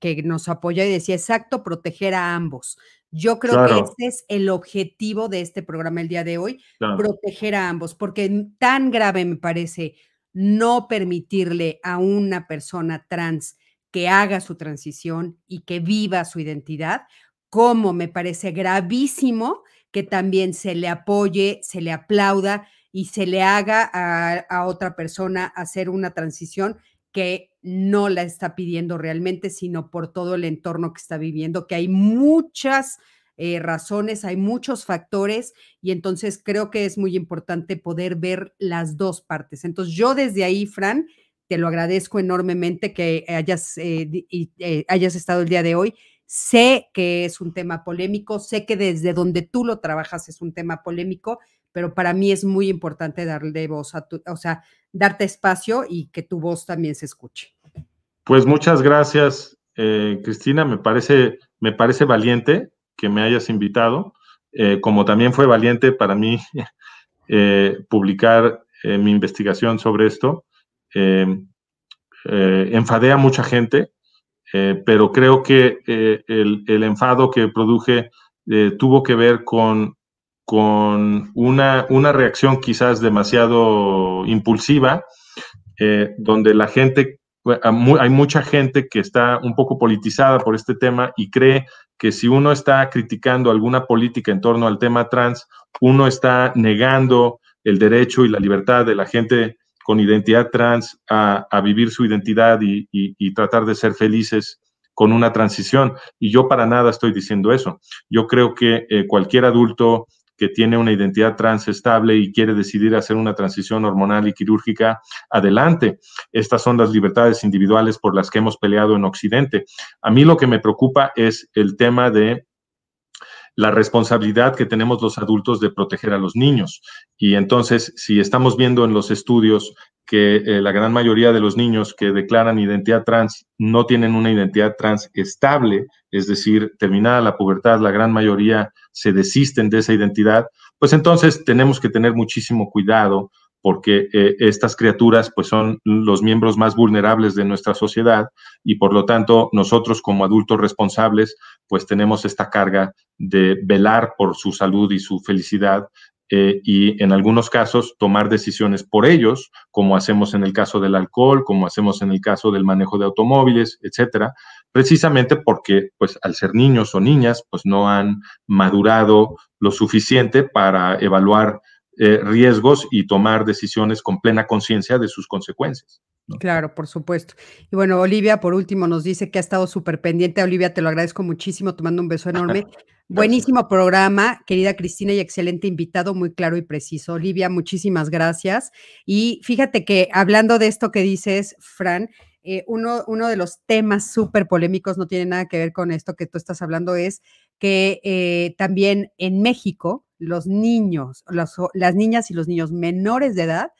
que nos apoya y decía, exacto, proteger a ambos. Yo creo que ese es el objetivo de este programa el día de hoy, proteger a ambos, porque tan grave me parece no permitirle a una persona trans que haga su transición y que viva su identidad, como me parece gravísimo que también se le apoye, se le aplauda y se le haga a, otra persona hacer una transición que no la está pidiendo realmente, sino por todo el entorno que está viviendo, que hay muchas eh, razones, hay muchos factores y entonces creo que es muy importante poder ver las dos partes. Entonces yo desde ahí, Fran, te lo agradezco enormemente que hayas, eh, eh, hayas estado el día de hoy. Sé que es un tema polémico, sé que desde donde tú lo trabajas es un tema polémico, pero para mí es muy importante darle voz a tu, o sea, darte espacio y que tu voz también se escuche. Pues muchas gracias, Cristina. Me parece, me parece valiente que me hayas invitado, eh, como también fue valiente para mí eh, publicar eh, mi investigación sobre esto. enfadé a mucha gente, pero creo que el, enfado que produje tuvo que ver con, con una, una reacción quizás demasiado impulsiva, donde la gente hay mucha gente que está un poco politizada por este tema y cree que si uno está criticando alguna política en torno al tema trans, uno está negando el derecho y la libertad de la gente con identidad trans a, vivir su identidad y, tratar de ser felices con una transición. Y yo para nada estoy diciendo eso. Yo creo que eh, cualquier adulto que tiene una identidad trans estable y quiere decidir hacer una transición hormonal y quirúrgica, adelante. Estas son las libertades individuales por las que hemos peleado en Occidente. A mí lo que me preocupa es el tema de la responsabilidad que tenemos los adultos de proteger a los niños. Y entonces, si estamos viendo en los estudios que eh, la gran mayoría de los niños que declaran identidad trans no tienen una identidad trans estable, es decir, terminada la pubertad, la gran mayoría se desisten de esa identidad, pues entonces tenemos que tener muchísimo cuidado porque eh, estas criaturas pues son los miembros más vulnerables de nuestra sociedad y por lo tanto nosotros como adultos responsables pues tenemos esta carga de velar por su salud y su felicidad eh, y en algunos casos tomar decisiones por ellos, como hacemos en el caso del alcohol, como hacemos en el caso del manejo de automóviles, etcétera, precisamente porque pues al ser niños o niñas pues no han madurado lo suficiente para evaluar eh, riesgos y tomar decisiones con plena conciencia de sus consecuencias. Claro, por supuesto. Y bueno, Olivia, por último, nos dice que ha estado súper pendiente. Olivia, te lo agradezco muchísimo, tomando un beso enorme. Buenísimo programa, querida Cristina, y excelente invitado, muy claro y preciso. Olivia, muchísimas gracias. Y fíjate que hablando de esto que dices, Fran, eh, uno, uno, de los temas súper polémicos, no tiene nada que ver con esto que tú estás hablando, es que eh, también en México los niños, las niñas y los niños menores de edad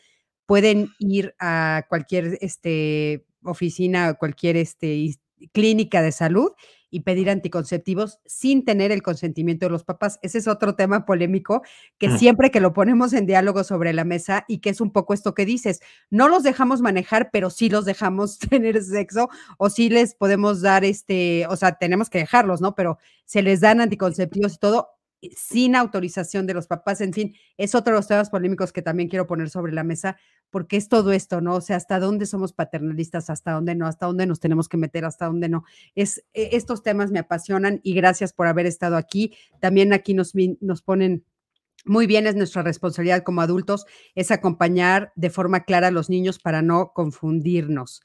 pueden ir a cualquier este, oficina, cualquier este, clínica de salud y pedir anticonceptivos sin tener el consentimiento de los papás. Ese es otro tema polémico que siempre que lo ponemos en diálogo sobre la mesa y que es un poco esto que dices, no los dejamos manejar, pero sí los dejamos tener sexo o sí les podemos dar este, o sea, tenemos que dejarlos, ¿no? Pero se les dan anticonceptivos y todo sin autorización de los papás, en fin, es otro de los temas polémicos que también quiero poner sobre la mesa, porque es todo esto, ¿no? O sea, hasta dónde somos paternalistas, hasta dónde no, hasta dónde nos tenemos que meter, hasta dónde no. Es, e, estos temas me apasionan y gracias por haber estado aquí. También aquí nos, nos ponen muy bien, es nuestra responsabilidad como adultos, es acompañar de forma clara a los niños para no confundirnos.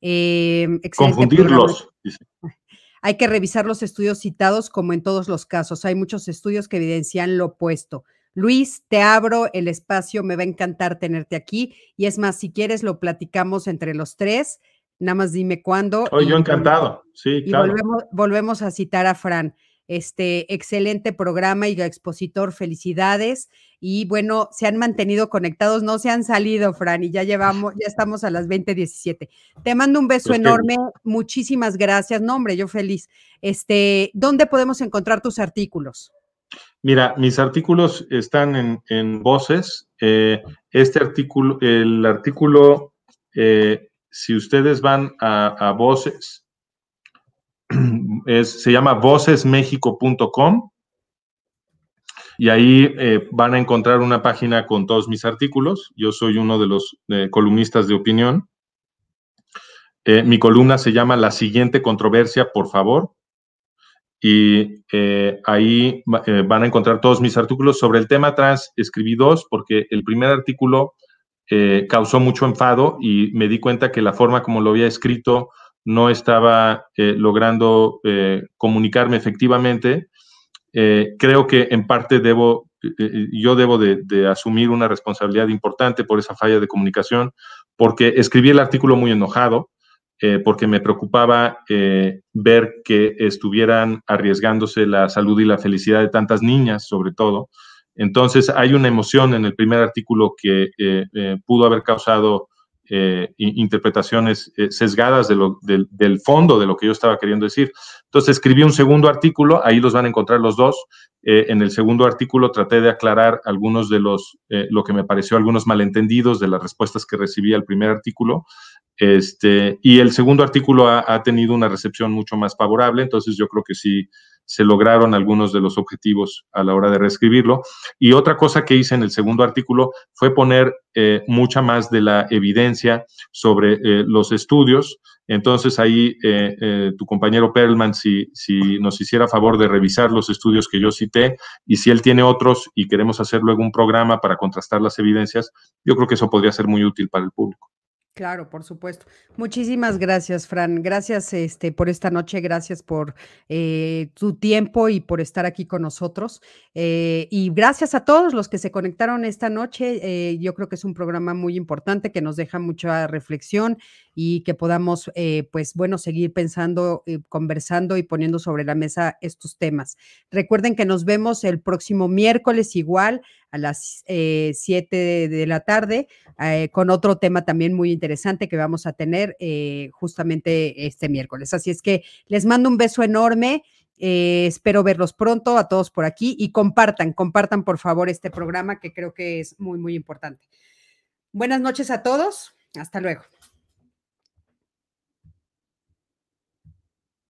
Eh, Confundirlos. Hay que revisar los estudios citados como en todos los casos. Hay muchos estudios que evidencian lo opuesto. Luis, te abro el espacio, me va a encantar tenerte aquí. Y es más, si quieres, lo platicamos entre los tres. Nada más dime cuándo. Hoy yo encantado, sí, claro. volvemos, volvemos a citar a Fran. Este excelente programa y expositor, felicidades. Y bueno, se han mantenido conectados, no se han salido, Fran, y ya llevamos, ya estamos a las 20:17. Te mando un beso pues enorme, muchísimas gracias. No, hombre, yo feliz. Este, ¿dónde podemos encontrar tus artículos? Mira, mis artículos están en, voces. Eh, este artículo, el artículo, eh, si ustedes van a voces, se llama vocesmexico.com y ahí eh, van a encontrar una página con todos mis artículos. Yo soy uno de los eh, columnistas de opinión. Eh, mi columna se llama La siguiente controversia, por favor. Y ahí van a encontrar todos mis artículos sobre el tema trans. Escribí dos porque el primer artículo causó mucho enfado y me di cuenta que la forma como lo había escrito no estaba eh, logrando eh, comunicarme efectivamente. Eh, creo que en parte debo, yo debo de, asumir una responsabilidad importante por esa falla de comunicación, porque escribí el artículo muy enojado, porque me preocupaba ver que estuvieran arriesgándose la salud y la felicidad de tantas niñas, sobre todo. Entonces, hay una emoción en el primer artículo que pudo haber causado eh, interpretaciones eh, sesgadas del fondo de lo que yo estaba queriendo decir. Entonces escribí un segundo artículo, ahí los van a encontrar los dos. Eh, en el segundo artículo traté de aclarar algunos de los, lo que me pareció algunos malentendidos de las respuestas que recibí al primer artículo. Este, y el segundo artículo ha, tenido una recepción mucho más favorable, entonces yo creo que sí, se lograron algunos de los objetivos a la hora de reescribirlo. Y otra cosa que hice en el segundo artículo fue poner eh, mucha más de la evidencia sobre eh, los estudios. Entonces ahí eh, tu compañero Perlman, si, si nos hiciera favor de revisar los estudios que yo cité y si él tiene otros y queremos hacer luego un programa para contrastar las evidencias, yo creo que eso podría ser muy útil para el público. Claro, por supuesto. Muchísimas gracias, Fran. Gracias este, por esta noche, gracias por eh, tu tiempo y por estar aquí con nosotros. Eh, y gracias a todos los que se conectaron esta noche. Eh, yo creo que es un programa muy importante que nos deja mucha reflexión y que podamos, pues bueno, seguir pensando, conversando y poniendo sobre la mesa estos temas. Recuerden que nos vemos el próximo miércoles igual a las 7 de la tarde con otro tema también muy interesante que vamos a tener justamente este miércoles. Así es que les mando un beso enorme. Eh, espero verlos pronto a todos por aquí y compartan, compartan por favor este programa que creo que es muy, muy importante. Buenas noches a todos. Hasta luego.